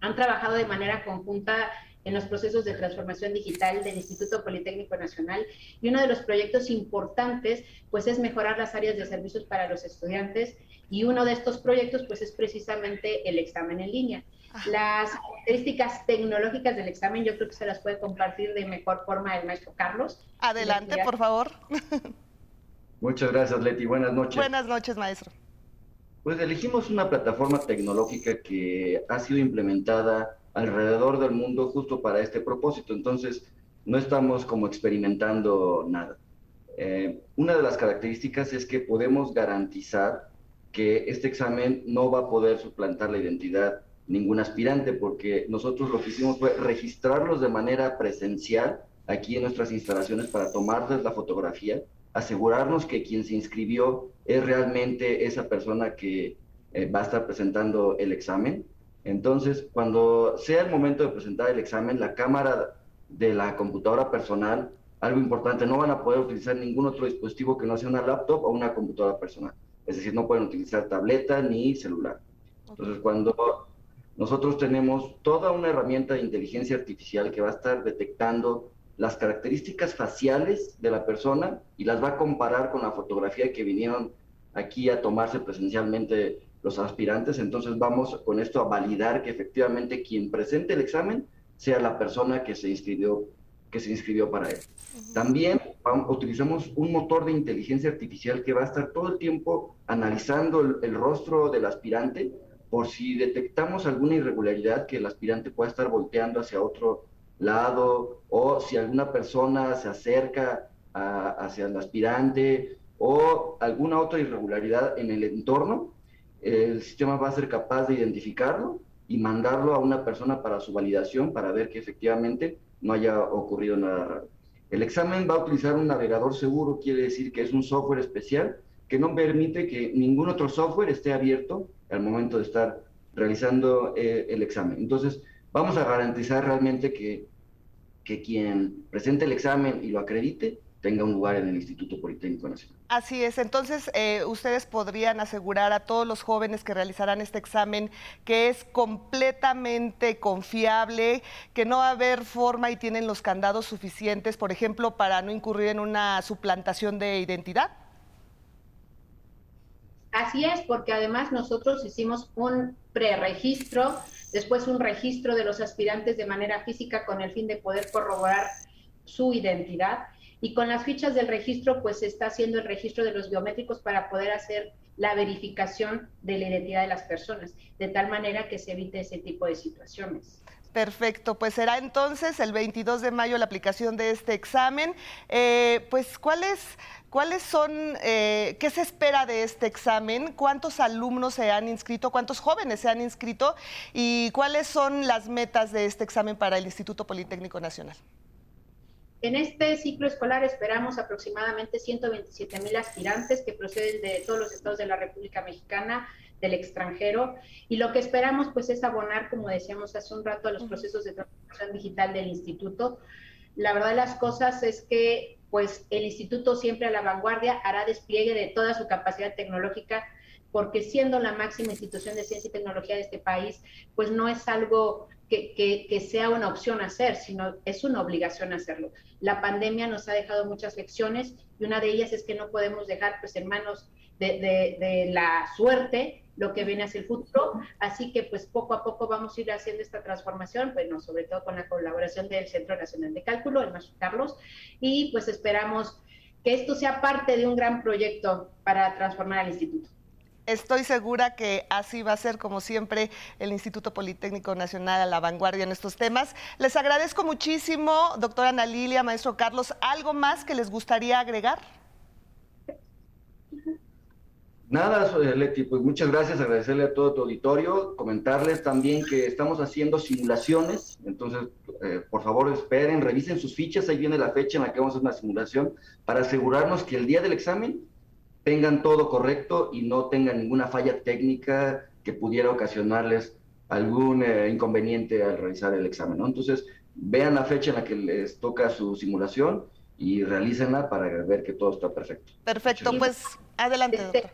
han trabajado de manera conjunta en los procesos de transformación digital del Instituto Politécnico Nacional y uno de los proyectos importantes pues es mejorar las áreas de servicios para los estudiantes y uno de estos proyectos pues es precisamente el examen en línea. Las características tecnológicas del examen yo creo que se las puede compartir de mejor forma el maestro Carlos. Adelante, por favor. <laughs> Muchas gracias, Leti. Buenas noches. Buenas noches, maestro. Pues elegimos una plataforma tecnológica que ha sido implementada alrededor del mundo justo para este propósito. Entonces, no estamos como experimentando nada. Eh, una de las características es que podemos garantizar que este examen no va a poder suplantar la identidad ningún aspirante, porque nosotros lo que hicimos fue registrarlos de manera presencial aquí en nuestras instalaciones para tomarles la fotografía, asegurarnos que quien se inscribió es realmente esa persona que eh, va a estar presentando el examen entonces, cuando sea el momento de presentar el examen, la cámara de la computadora personal, algo importante, no van a poder utilizar ningún otro dispositivo que no sea una laptop o una computadora personal. Es decir, no pueden utilizar tableta ni celular. Entonces, cuando nosotros tenemos toda una herramienta de inteligencia artificial que va a estar detectando las características faciales de la persona y las va a comparar con la fotografía que vinieron aquí a tomarse presencialmente los aspirantes, entonces vamos con esto a validar que efectivamente quien presente el examen sea la persona que se inscribió, que se inscribió para él. También utilizamos un motor de inteligencia artificial que va a estar todo el tiempo analizando el, rostro del aspirante por si detectamos alguna irregularidad que el aspirante pueda estar volteando hacia otro lado o si alguna persona se acerca hacia el aspirante o alguna otra irregularidad en el entorno, el sistema va a ser capaz de identificarlo y mandarlo a una persona para su validación para ver que efectivamente no haya ocurrido nada raro. El examen va a utilizar un navegador seguro, quiere decir que es un software especial que no permite que ningún otro software esté abierto al momento de estar realizando eh, el examen. Entonces, vamos a garantizar realmente que, que quien presente el examen y lo acredite tenga un lugar en el Instituto Politécnico Nacional. Así es, entonces eh, ustedes podrían asegurar a todos los jóvenes que realizarán este examen que es completamente confiable, que no va a haber forma y tienen los candados suficientes, por ejemplo, para no incurrir en una suplantación de identidad. Así es, porque además nosotros hicimos un preregistro, después un registro de los aspirantes de manera física con el fin de poder corroborar su identidad y con las fichas del registro, pues se está haciendo el registro de los biométricos para poder hacer la verificación de la identidad de las personas, de tal manera que se evite ese tipo de situaciones. Perfecto, pues será entonces el 22 de mayo la aplicación de este examen. Eh, pues, ¿cuáles, ¿cuáles son, eh, qué se espera de este examen? ¿Cuántos alumnos se han inscrito? ¿Cuántos jóvenes se han inscrito? ¿Y cuáles son las metas de este examen para el Instituto Politécnico Nacional? En este ciclo escolar esperamos aproximadamente 127 mil aspirantes que proceden de todos los estados de la República Mexicana, del extranjero, y lo que esperamos pues es abonar, como decíamos hace un rato, a los procesos de transformación digital del instituto. La verdad de las cosas es que pues el instituto siempre a la vanguardia hará despliegue de toda su capacidad tecnológica porque siendo la máxima institución de ciencia y tecnología de este país, pues no es algo que, sea una opción hacer, sino es una obligación hacerlo. La pandemia nos ha dejado muchas lecciones y una de ellas es que no podemos dejar pues en manos de, la suerte lo que viene hacia el futuro, así que pues poco a poco vamos a ir haciendo esta transformación, bueno, sobre todo con la colaboración del Centro Nacional de Cálculo, el maestro Carlos, y pues esperamos que esto sea parte de un gran proyecto para transformar al instituto. Estoy segura que así va a ser, como siempre, el Instituto Politécnico Nacional a la vanguardia en estos temas. Les agradezco muchísimo, doctora Ana Lilia, maestro Carlos. ¿Algo más que les gustaría agregar? Nada, Leti, pues muchas gracias, agradecerle a todo tu auditorio, comentarles también que estamos haciendo simulaciones, entonces eh, por favor esperen, revisen sus fichas, ahí viene la fecha en la que vamos a hacer una simulación para asegurarnos que el día del examen tengan todo correcto y no tengan ninguna falla técnica que pudiera ocasionarles algún eh, inconveniente al realizar el examen, ¿no? Entonces vean la fecha en la que les toca su simulación y realícenla para ver que todo está perfecto. Perfecto, pues adelante. Este,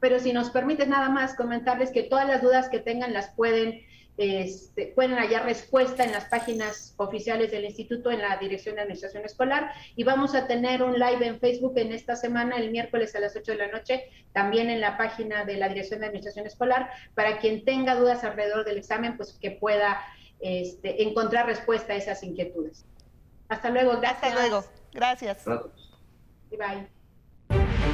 pero si nos permite nada más comentarles que todas las dudas que tengan las pueden, este, pueden hallar respuesta en las páginas oficiales del instituto, en la Dirección de Administración Escolar, y vamos a tener un live en Facebook en esta semana, el miércoles a las 8 de la noche, también en la página de la Dirección de Administración Escolar, para quien tenga dudas alrededor del examen, pues que pueda este, encontrar respuesta a esas inquietudes. Hasta luego, gracias. Hasta luego. Gracias. bye.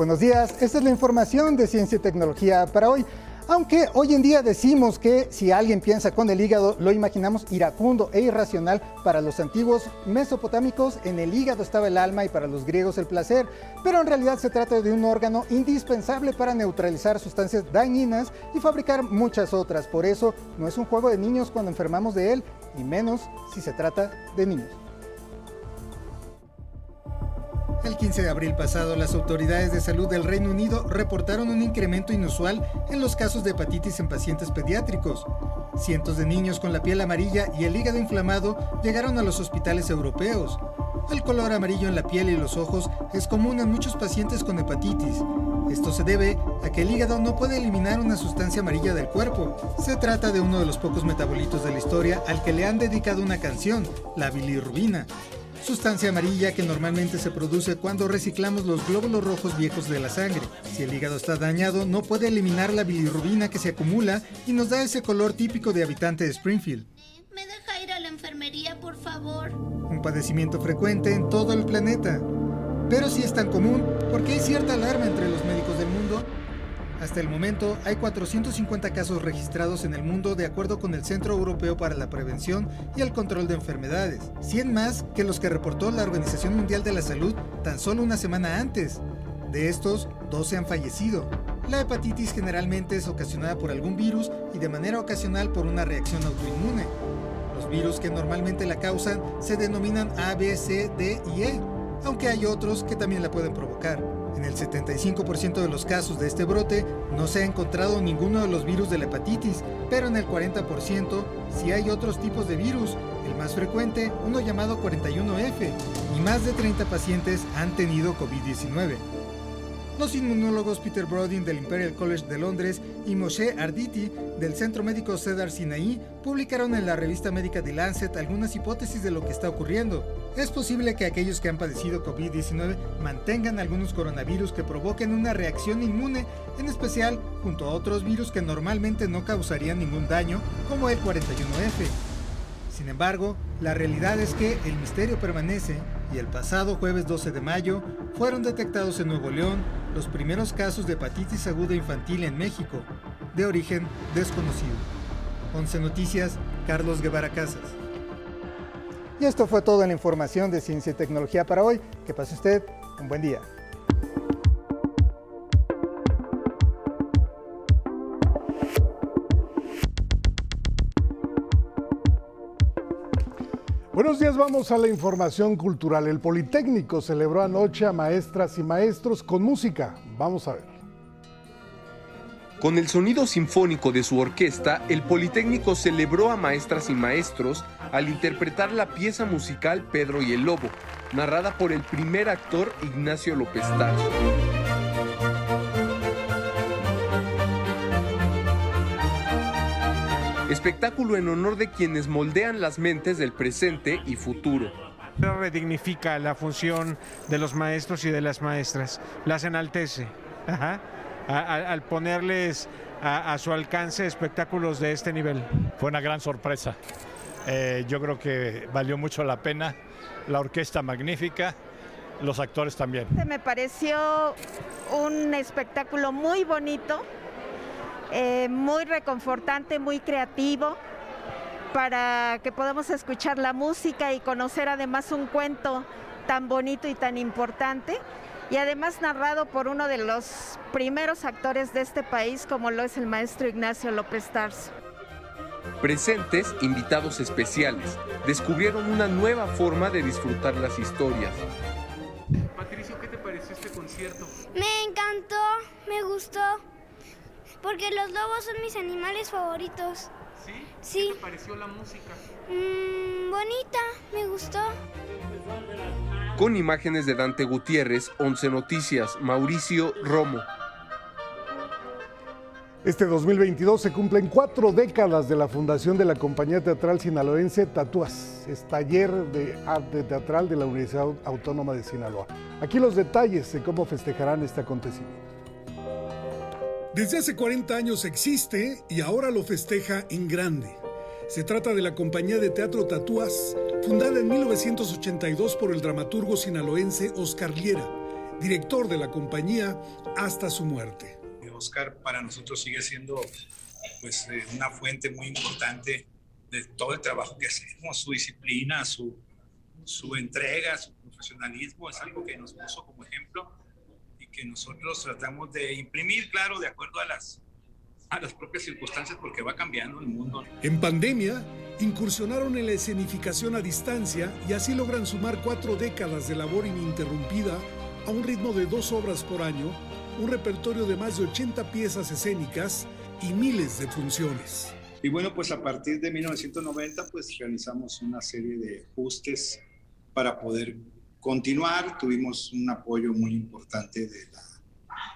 Buenos días, esta es la información de Ciencia y Tecnología para hoy. Aunque hoy en día decimos que si alguien piensa con el hígado, lo imaginamos iracundo e irracional, para los antiguos mesopotámicos en el hígado estaba el alma y para los griegos el placer, pero en realidad se trata de un órgano indispensable para neutralizar sustancias dañinas y fabricar muchas otras. Por eso no es un juego de niños cuando enfermamos de él, y menos si se trata de niños. El 15 de abril pasado, las autoridades de salud del Reino Unido reportaron un incremento inusual en los casos de hepatitis en pacientes pediátricos. Cientos de niños con la piel amarilla y el hígado inflamado llegaron a los hospitales europeos. El color amarillo en la piel y los ojos es común en muchos pacientes con hepatitis. Esto se debe a que el hígado no puede eliminar una sustancia amarilla del cuerpo. Se trata de uno de los pocos metabolitos de la historia al que le han dedicado una canción, la bilirrubina sustancia amarilla que normalmente se produce cuando reciclamos los glóbulos rojos viejos de la sangre. Si el hígado está dañado, no puede eliminar la bilirrubina que se acumula y nos da ese color típico de habitante de Springfield. ¿Me deja ir a la enfermería, por favor? Un padecimiento frecuente en todo el planeta. Pero si es tan común, porque hay cierta alarma entre los médicos del mundo hasta el momento hay 450 casos registrados en el mundo de acuerdo con el Centro Europeo para la Prevención y el Control de Enfermedades, 100 más que los que reportó la Organización Mundial de la Salud tan solo una semana antes. De estos, 12 han fallecido. La hepatitis generalmente es ocasionada por algún virus y de manera ocasional por una reacción autoinmune. Los virus que normalmente la causan se denominan A, B, C, D y E, aunque hay otros que también la pueden provocar. En el 75% de los casos de este brote no se ha encontrado ninguno de los virus de la hepatitis, pero en el 40% sí hay otros tipos de virus, el más frecuente, uno llamado 41F, y más de 30 pacientes han tenido COVID-19. Los inmunólogos Peter Brodin del Imperial College de Londres y Moshe Arditi del Centro Médico Cedar Sinai publicaron en la revista médica The Lancet algunas hipótesis de lo que está ocurriendo. Es posible que aquellos que han padecido COVID-19 mantengan algunos coronavirus que provoquen una reacción inmune, en especial junto a otros virus que normalmente no causarían ningún daño, como el 41F. Sin embargo, la realidad es que el misterio permanece y el pasado jueves 12 de mayo fueron detectados en Nuevo León los primeros casos de hepatitis aguda infantil en México, de origen desconocido. 11 Noticias, Carlos Guevara Casas. Y esto fue toda la información de Ciencia y Tecnología para hoy. Que pase usted un buen día. Buenos días, vamos a la información cultural. El Politécnico celebró anoche a maestras y maestros con música. Vamos a ver. Con el sonido sinfónico de su orquesta, el Politécnico celebró a maestras y maestros al interpretar la pieza musical Pedro y el Lobo, narrada por el primer actor Ignacio López Tarso. Espectáculo en honor de quienes moldean las mentes del presente y futuro. Redignifica la función de los maestros y de las maestras, las enaltece. Al, ponerles a, su alcance espectáculos de este nivel. Fue una gran sorpresa. Eh, yo creo que valió mucho la pena. La orquesta magnífica, los actores también. Me pareció un espectáculo muy bonito, eh, muy reconfortante, muy creativo, para que podamos escuchar la música y conocer además un cuento tan bonito y tan importante y además narrado por uno de los primeros actores de este país como lo es el maestro Ignacio López Tarso. Presentes, invitados especiales, descubrieron una nueva forma de disfrutar las historias. Patricio, ¿qué te pareció este concierto? Me encantó, me gustó, porque los lobos son mis animales favoritos. ¿Sí? ¿Qué te pareció la música? Mm, bonita, me gustó. Con imágenes de Dante Gutiérrez, 11 Noticias, Mauricio Romo. Este 2022 se cumplen cuatro décadas de la fundación de la compañía teatral sinaloense Tatúas, es taller de arte teatral de la Universidad Autónoma de Sinaloa. Aquí los detalles de cómo festejarán este acontecimiento. Desde hace 40 años existe y ahora lo festeja en grande. Se trata de la compañía de teatro Tatúas, fundada en 1982 por el dramaturgo sinaloense Oscar Liera, director de la compañía hasta su muerte. Oscar para nosotros sigue siendo pues, eh, una fuente muy importante de todo el trabajo que hacemos, su disciplina, su, su entrega, su profesionalismo, es algo que nos puso como ejemplo que nosotros tratamos de imprimir, claro, de acuerdo a las a las propias circunstancias porque va cambiando el mundo. En pandemia, incursionaron en la escenificación a distancia y así logran sumar cuatro décadas de labor ininterrumpida a un ritmo de dos obras por año, un repertorio de más de 80 piezas escénicas y miles de funciones. Y bueno, pues a partir de 1990 pues realizamos una serie de ajustes para poder continuar. Tuvimos un apoyo muy importante de la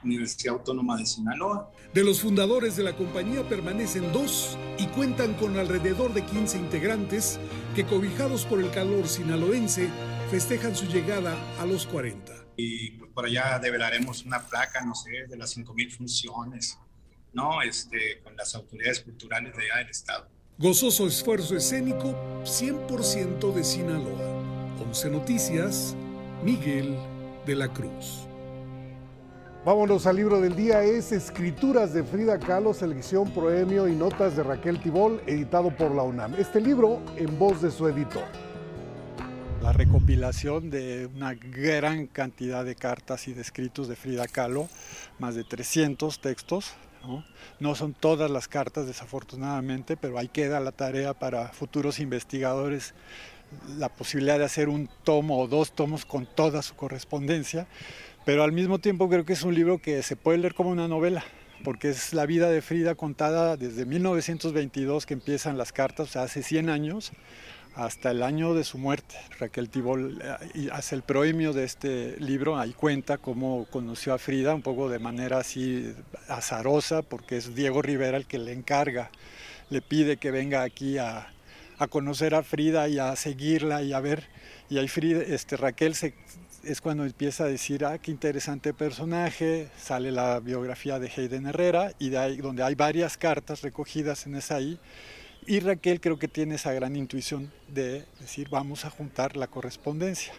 Universidad Autónoma de Sinaloa. De los fundadores de la compañía permanecen dos y cuentan con alrededor de 15 integrantes que cobijados por el calor sinaloense festejan su llegada a los 40. Y pues, por allá develaremos una placa, no sé, de las 5.000 funciones, ¿no? Este, con las autoridades culturales de allá del Estado. Gozoso esfuerzo escénico 100% de Sinaloa. 11 Noticias, Miguel de la Cruz. Vámonos al libro del día, es Escrituras de Frida Kahlo, selección, proemio y notas de Raquel Tibol, editado por la UNAM. Este libro en voz de su editor. La recopilación de una gran cantidad de cartas y de escritos de Frida Kahlo, más de 300 textos. ¿no? no son todas las cartas, desafortunadamente, pero ahí queda la tarea para futuros investigadores la posibilidad de hacer un tomo o dos tomos con toda su correspondencia pero al mismo tiempo creo que es un libro que se puede leer como una novela, porque es la vida de Frida contada desde 1922 que empiezan las cartas, o sea, hace 100 años, hasta el año de su muerte. Raquel Tibol eh, hace el proemio de este libro, ahí cuenta cómo conoció a Frida, un poco de manera así azarosa, porque es Diego Rivera el que le encarga, le pide que venga aquí a, a conocer a Frida y a seguirla y a ver. Y ahí Frida, este, Raquel es cuando empieza a decir, ah, qué interesante personaje, sale la biografía de Hayden Herrera y de ahí, donde hay varias cartas recogidas en esa ahí. Y Raquel creo que tiene esa gran intuición de decir, vamos a juntar la correspondencia.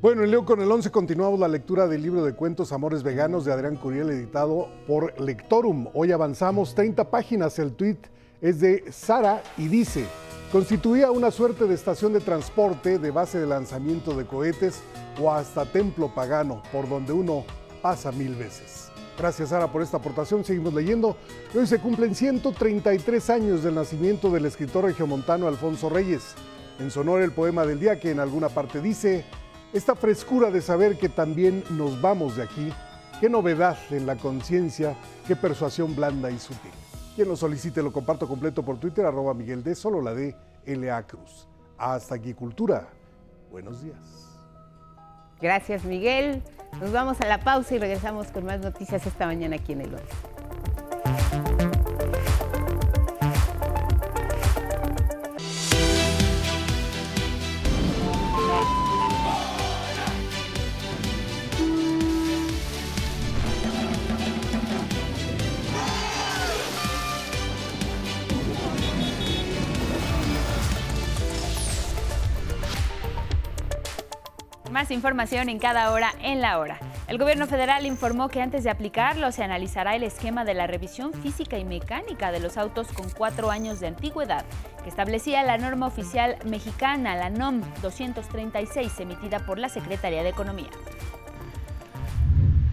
Bueno, en Leo con el 11 continuamos la lectura del libro de cuentos Amores Veganos de Adrián Curiel, editado por Lectorum. Hoy avanzamos 30 páginas, el tweet es de Sara y dice, Constituía una suerte de estación de transporte, de base de lanzamiento de cohetes o hasta templo pagano, por donde uno pasa mil veces. Gracias Sara por esta aportación, seguimos leyendo. Hoy se cumplen 133 años del nacimiento del escritor regiomontano Alfonso Reyes. En sonor el poema del día que en alguna parte dice, esta frescura de saber que también nos vamos de aquí, qué novedad en la conciencia, qué persuasión blanda y sutil. Quien lo solicite lo comparto completo por Twitter, arroba Miguel D, solo la D, L.A. Cruz. Hasta aquí, Cultura. Buenos días. Gracias, Miguel. Nos vamos a la pausa y regresamos con más noticias esta mañana aquí en el 11. Información en cada hora en la hora. El gobierno federal informó que antes de aplicarlo se analizará el esquema de la revisión física y mecánica de los autos con cuatro años de antigüedad, que establecía la norma oficial mexicana, la NOM 236, emitida por la Secretaría de Economía.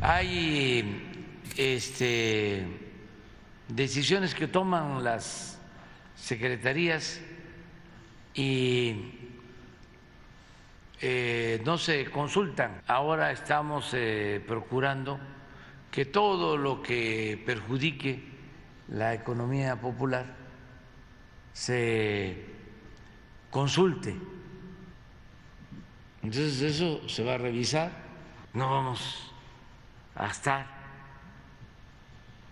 Hay este, decisiones que toman las secretarías y eh, no se consultan. Ahora estamos eh, procurando que todo lo que perjudique la economía popular se consulte. Entonces eso se va a revisar. No vamos a estar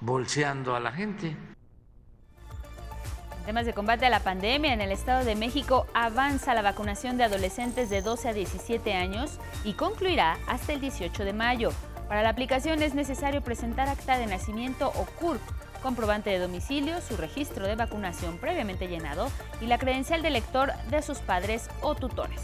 bolseando a la gente temas de combate a la pandemia, en el Estado de México avanza la vacunación de adolescentes de 12 a 17 años y concluirá hasta el 18 de mayo. Para la aplicación es necesario presentar acta de nacimiento o CURP, comprobante de domicilio, su registro de vacunación previamente llenado y la credencial de lector de sus padres o tutores.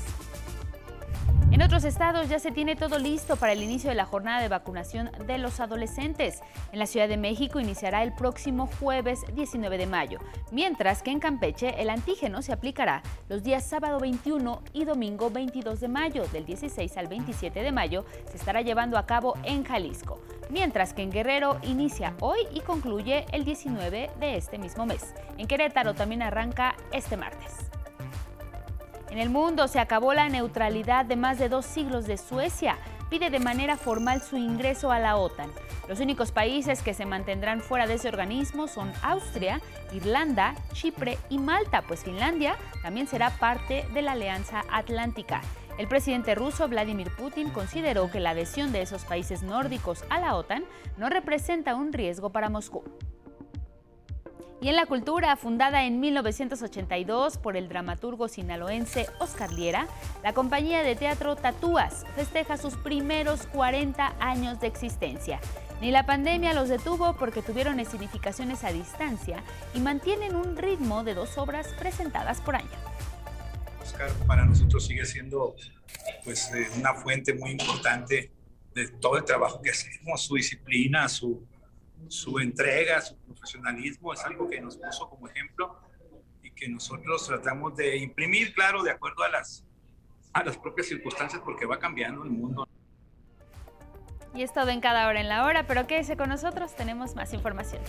En otros estados ya se tiene todo listo para el inicio de la jornada de vacunación de los adolescentes. En la Ciudad de México iniciará el próximo jueves 19 de mayo, mientras que en Campeche el antígeno se aplicará los días sábado 21 y domingo 22 de mayo. Del 16 al 27 de mayo se estará llevando a cabo en Jalisco, mientras que en Guerrero inicia hoy y concluye el 19 de este mismo mes. En Querétaro también arranca este martes. En el mundo se acabó la neutralidad de más de dos siglos de Suecia. Pide de manera formal su ingreso a la OTAN. Los únicos países que se mantendrán fuera de ese organismo son Austria, Irlanda, Chipre y Malta, pues Finlandia también será parte de la Alianza Atlántica. El presidente ruso Vladimir Putin consideró que la adhesión de esos países nórdicos a la OTAN no representa un riesgo para Moscú. Y en la cultura, fundada en 1982 por el dramaturgo sinaloense Oscar Liera, la compañía de teatro Tatúas festeja sus primeros 40 años de existencia. Ni la pandemia los detuvo porque tuvieron escenificaciones a distancia y mantienen un ritmo de dos obras presentadas por año. Oscar para nosotros sigue siendo pues, eh, una fuente muy importante de todo el trabajo que hacemos, su disciplina, su, su entrega, su profesionalismo es algo que nos puso como ejemplo y que nosotros tratamos de imprimir, claro, de acuerdo a las, a las propias circunstancias porque va cambiando el mundo. Y es todo en cada hora en la hora, pero quédese con nosotros, tenemos más información.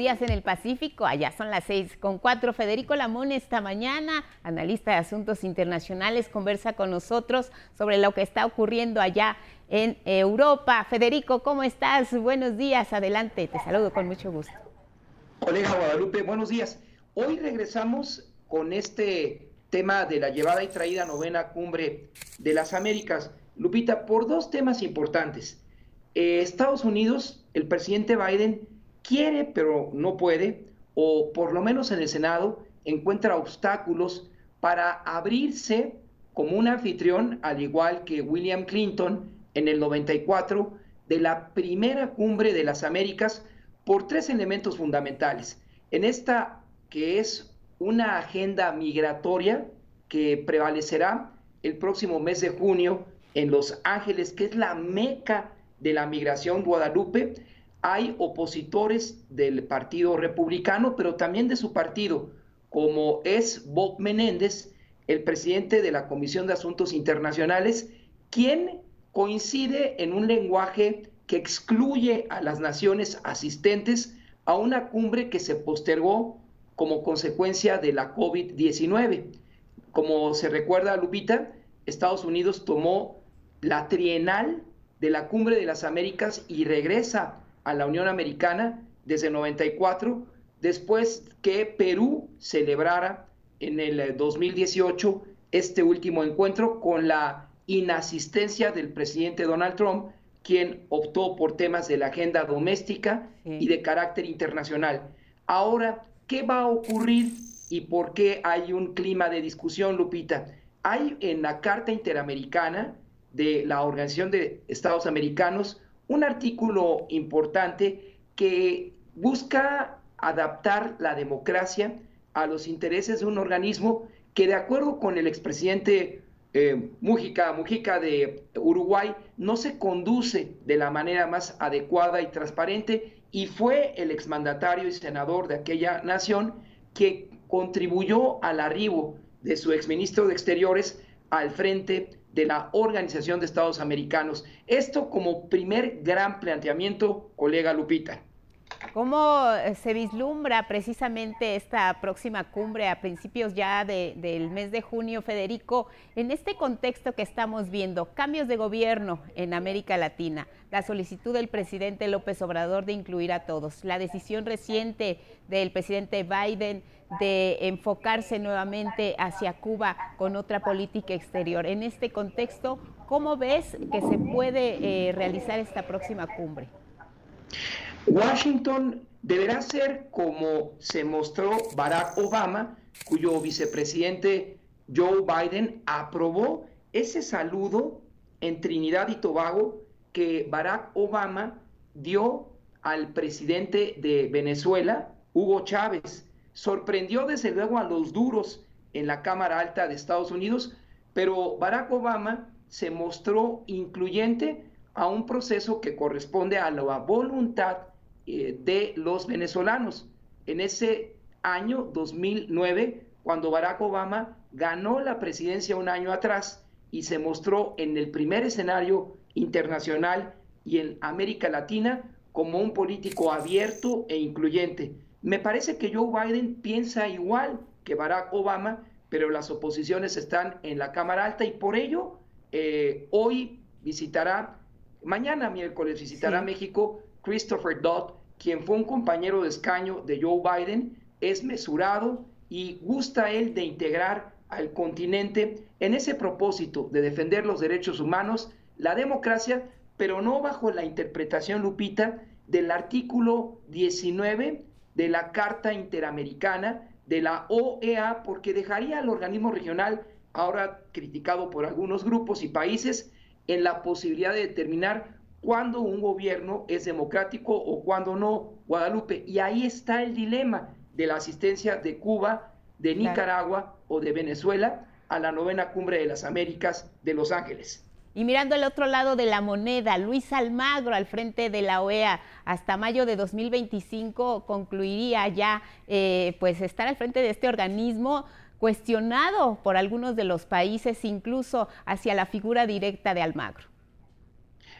Días en el Pacífico, allá son las seis con cuatro. Federico Lamón esta mañana, analista de asuntos internacionales, conversa con nosotros sobre lo que está ocurriendo allá en Europa. Federico, ¿cómo estás? Buenos días, adelante, te saludo con mucho gusto. Colega Guadalupe, buenos días. Hoy regresamos con este tema de la llevada y traída novena cumbre de las Américas. Lupita, por dos temas importantes. Eh, Estados Unidos, el presidente Biden quiere pero no puede, o por lo menos en el Senado encuentra obstáculos para abrirse como un anfitrión, al igual que William Clinton en el 94, de la primera cumbre de las Américas por tres elementos fundamentales. En esta que es una agenda migratoria que prevalecerá el próximo mes de junio en Los Ángeles, que es la meca de la migración Guadalupe, hay opositores del Partido Republicano, pero también de su partido, como es Bob Menéndez, el presidente de la Comisión de Asuntos Internacionales, quien coincide en un lenguaje que excluye a las naciones asistentes a una cumbre que se postergó como consecuencia de la COVID-19. Como se recuerda, Lupita, Estados Unidos tomó la trienal de la Cumbre de las Américas y regresa a la Unión Americana desde 94, después que Perú celebrara en el 2018 eh, este último encuentro con la inasistencia del presidente Donald Trump, quien optó por temas de la agenda doméstica y de carácter internacional. Ahora, ¿qué va a ocurrir y por qué hay un clima de discusión, Lupita? Hay en la Carta Interamericana de la Organización de Estados Americanos un artículo importante que busca adaptar la democracia a los intereses de un organismo que de acuerdo con el expresidente eh, Mujica, Mujica de Uruguay, no se conduce de la manera más adecuada y transparente y fue el exmandatario y senador de aquella nación que contribuyó al arribo de su exministro de Exteriores al frente de la Organización de Estados Americanos. Esto como primer gran planteamiento, colega Lupita. ¿Cómo eh, se vislumbra precisamente esta próxima cumbre a principios ya del mes de junio, Federico, en este contexto que estamos viendo, cambios de gobierno en América Latina, la solicitud del presidente López Obrador de incluir a todos, la decisión reciente del presidente Biden de enfocarse nuevamente hacia Cuba con otra política exterior. En este contexto, ¿cómo ves que se puede eh, realizar esta próxima cumbre? Washington deberá ser como se mostró Barack Obama, cuyo vicepresidente Joe Biden aprobó ese saludo en Trinidad y Tobago que Barack Obama dio al presidente de Venezuela, Hugo Chávez. Sorprendió desde luego a los duros en la Cámara Alta de Estados Unidos, pero Barack Obama se mostró incluyente a un proceso que corresponde a la voluntad eh, de los venezolanos. En ese año 2009, cuando Barack Obama ganó la presidencia un año atrás y se mostró en el primer escenario internacional y en América Latina como un político abierto e incluyente. Me parece que Joe Biden piensa igual que Barack Obama, pero las oposiciones están en la Cámara Alta y por ello eh, hoy visitará, mañana miércoles visitará México Christopher Dodd, quien fue un compañero de escaño de Joe Biden, es mesurado y gusta él de integrar al continente en ese propósito de defender los derechos humanos, la democracia, pero no bajo la interpretación, Lupita, del artículo 19 de la Carta Interamericana de la OEA, porque dejaría al organismo regional, ahora criticado por algunos grupos y países, en la posibilidad de determinar cuándo un gobierno es democrático o cuándo no, Guadalupe. Y ahí está el dilema de la asistencia de Cuba, de Nicaragua o de Venezuela a la novena cumbre de las Américas de Los Ángeles. Y mirando al otro lado de la moneda, Luis Almagro al frente de la OEA hasta mayo de 2025 concluiría ya eh, pues estar al frente de este organismo cuestionado por algunos de los países, incluso hacia la figura directa de Almagro.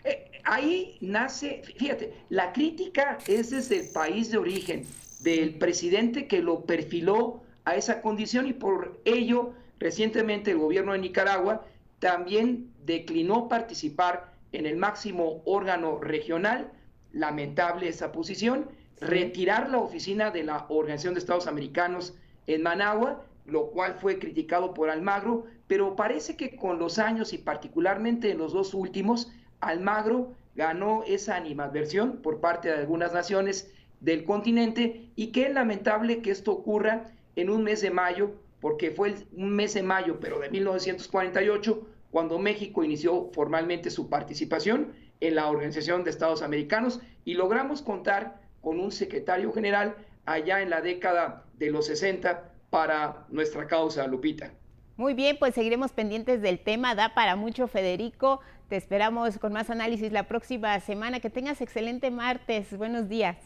Eh, ahí nace, fíjate, la crítica es desde el país de origen del presidente que lo perfiló a esa condición y por ello recientemente el gobierno de Nicaragua también declinó participar en el máximo órgano regional, lamentable esa posición, retirar la oficina de la Organización de Estados Americanos en Managua, lo cual fue criticado por Almagro, pero parece que con los años y particularmente en los dos últimos, Almagro ganó esa animadversión por parte de algunas naciones del continente y qué lamentable que esto ocurra en un mes de mayo, porque fue un mes de mayo, pero de 1948, cuando México inició formalmente su participación en la Organización de Estados Americanos y logramos contar con un secretario general allá en la década de los 60 para nuestra causa, Lupita. Muy bien, pues seguiremos pendientes del tema, da para mucho Federico. Te esperamos con más análisis la próxima semana. Que tengas excelente martes. Buenos días.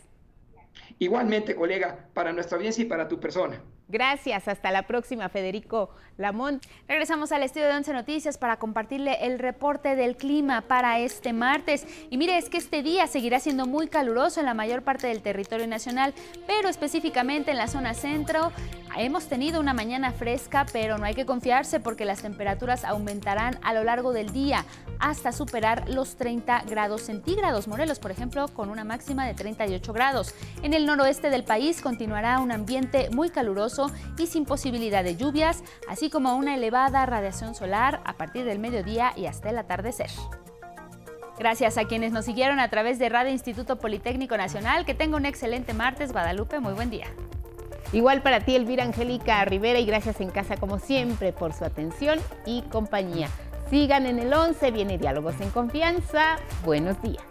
Igualmente, colega, para nuestra audiencia y para tu persona. Gracias, hasta la próxima, Federico Lamont. Regresamos al estudio de Once Noticias para compartirle el reporte del clima para este martes. Y mire, es que este día seguirá siendo muy caluroso en la mayor parte del territorio nacional, pero específicamente en la zona centro hemos tenido una mañana fresca, pero no hay que confiarse porque las temperaturas aumentarán a lo largo del día hasta superar los 30 grados centígrados. Morelos, por ejemplo, con una máxima de 38 grados. En el noroeste del país continuará un ambiente muy caluroso y sin posibilidad de lluvias, así como una elevada radiación solar a partir del mediodía y hasta el atardecer. Gracias a quienes nos siguieron a través de Radio Instituto Politécnico Nacional. Que tenga un excelente martes, Guadalupe. Muy buen día. Igual para ti, Elvira Angélica Rivera, y gracias en casa como siempre por su atención y compañía. Sigan en el 11, viene Diálogos en Confianza. Buenos días.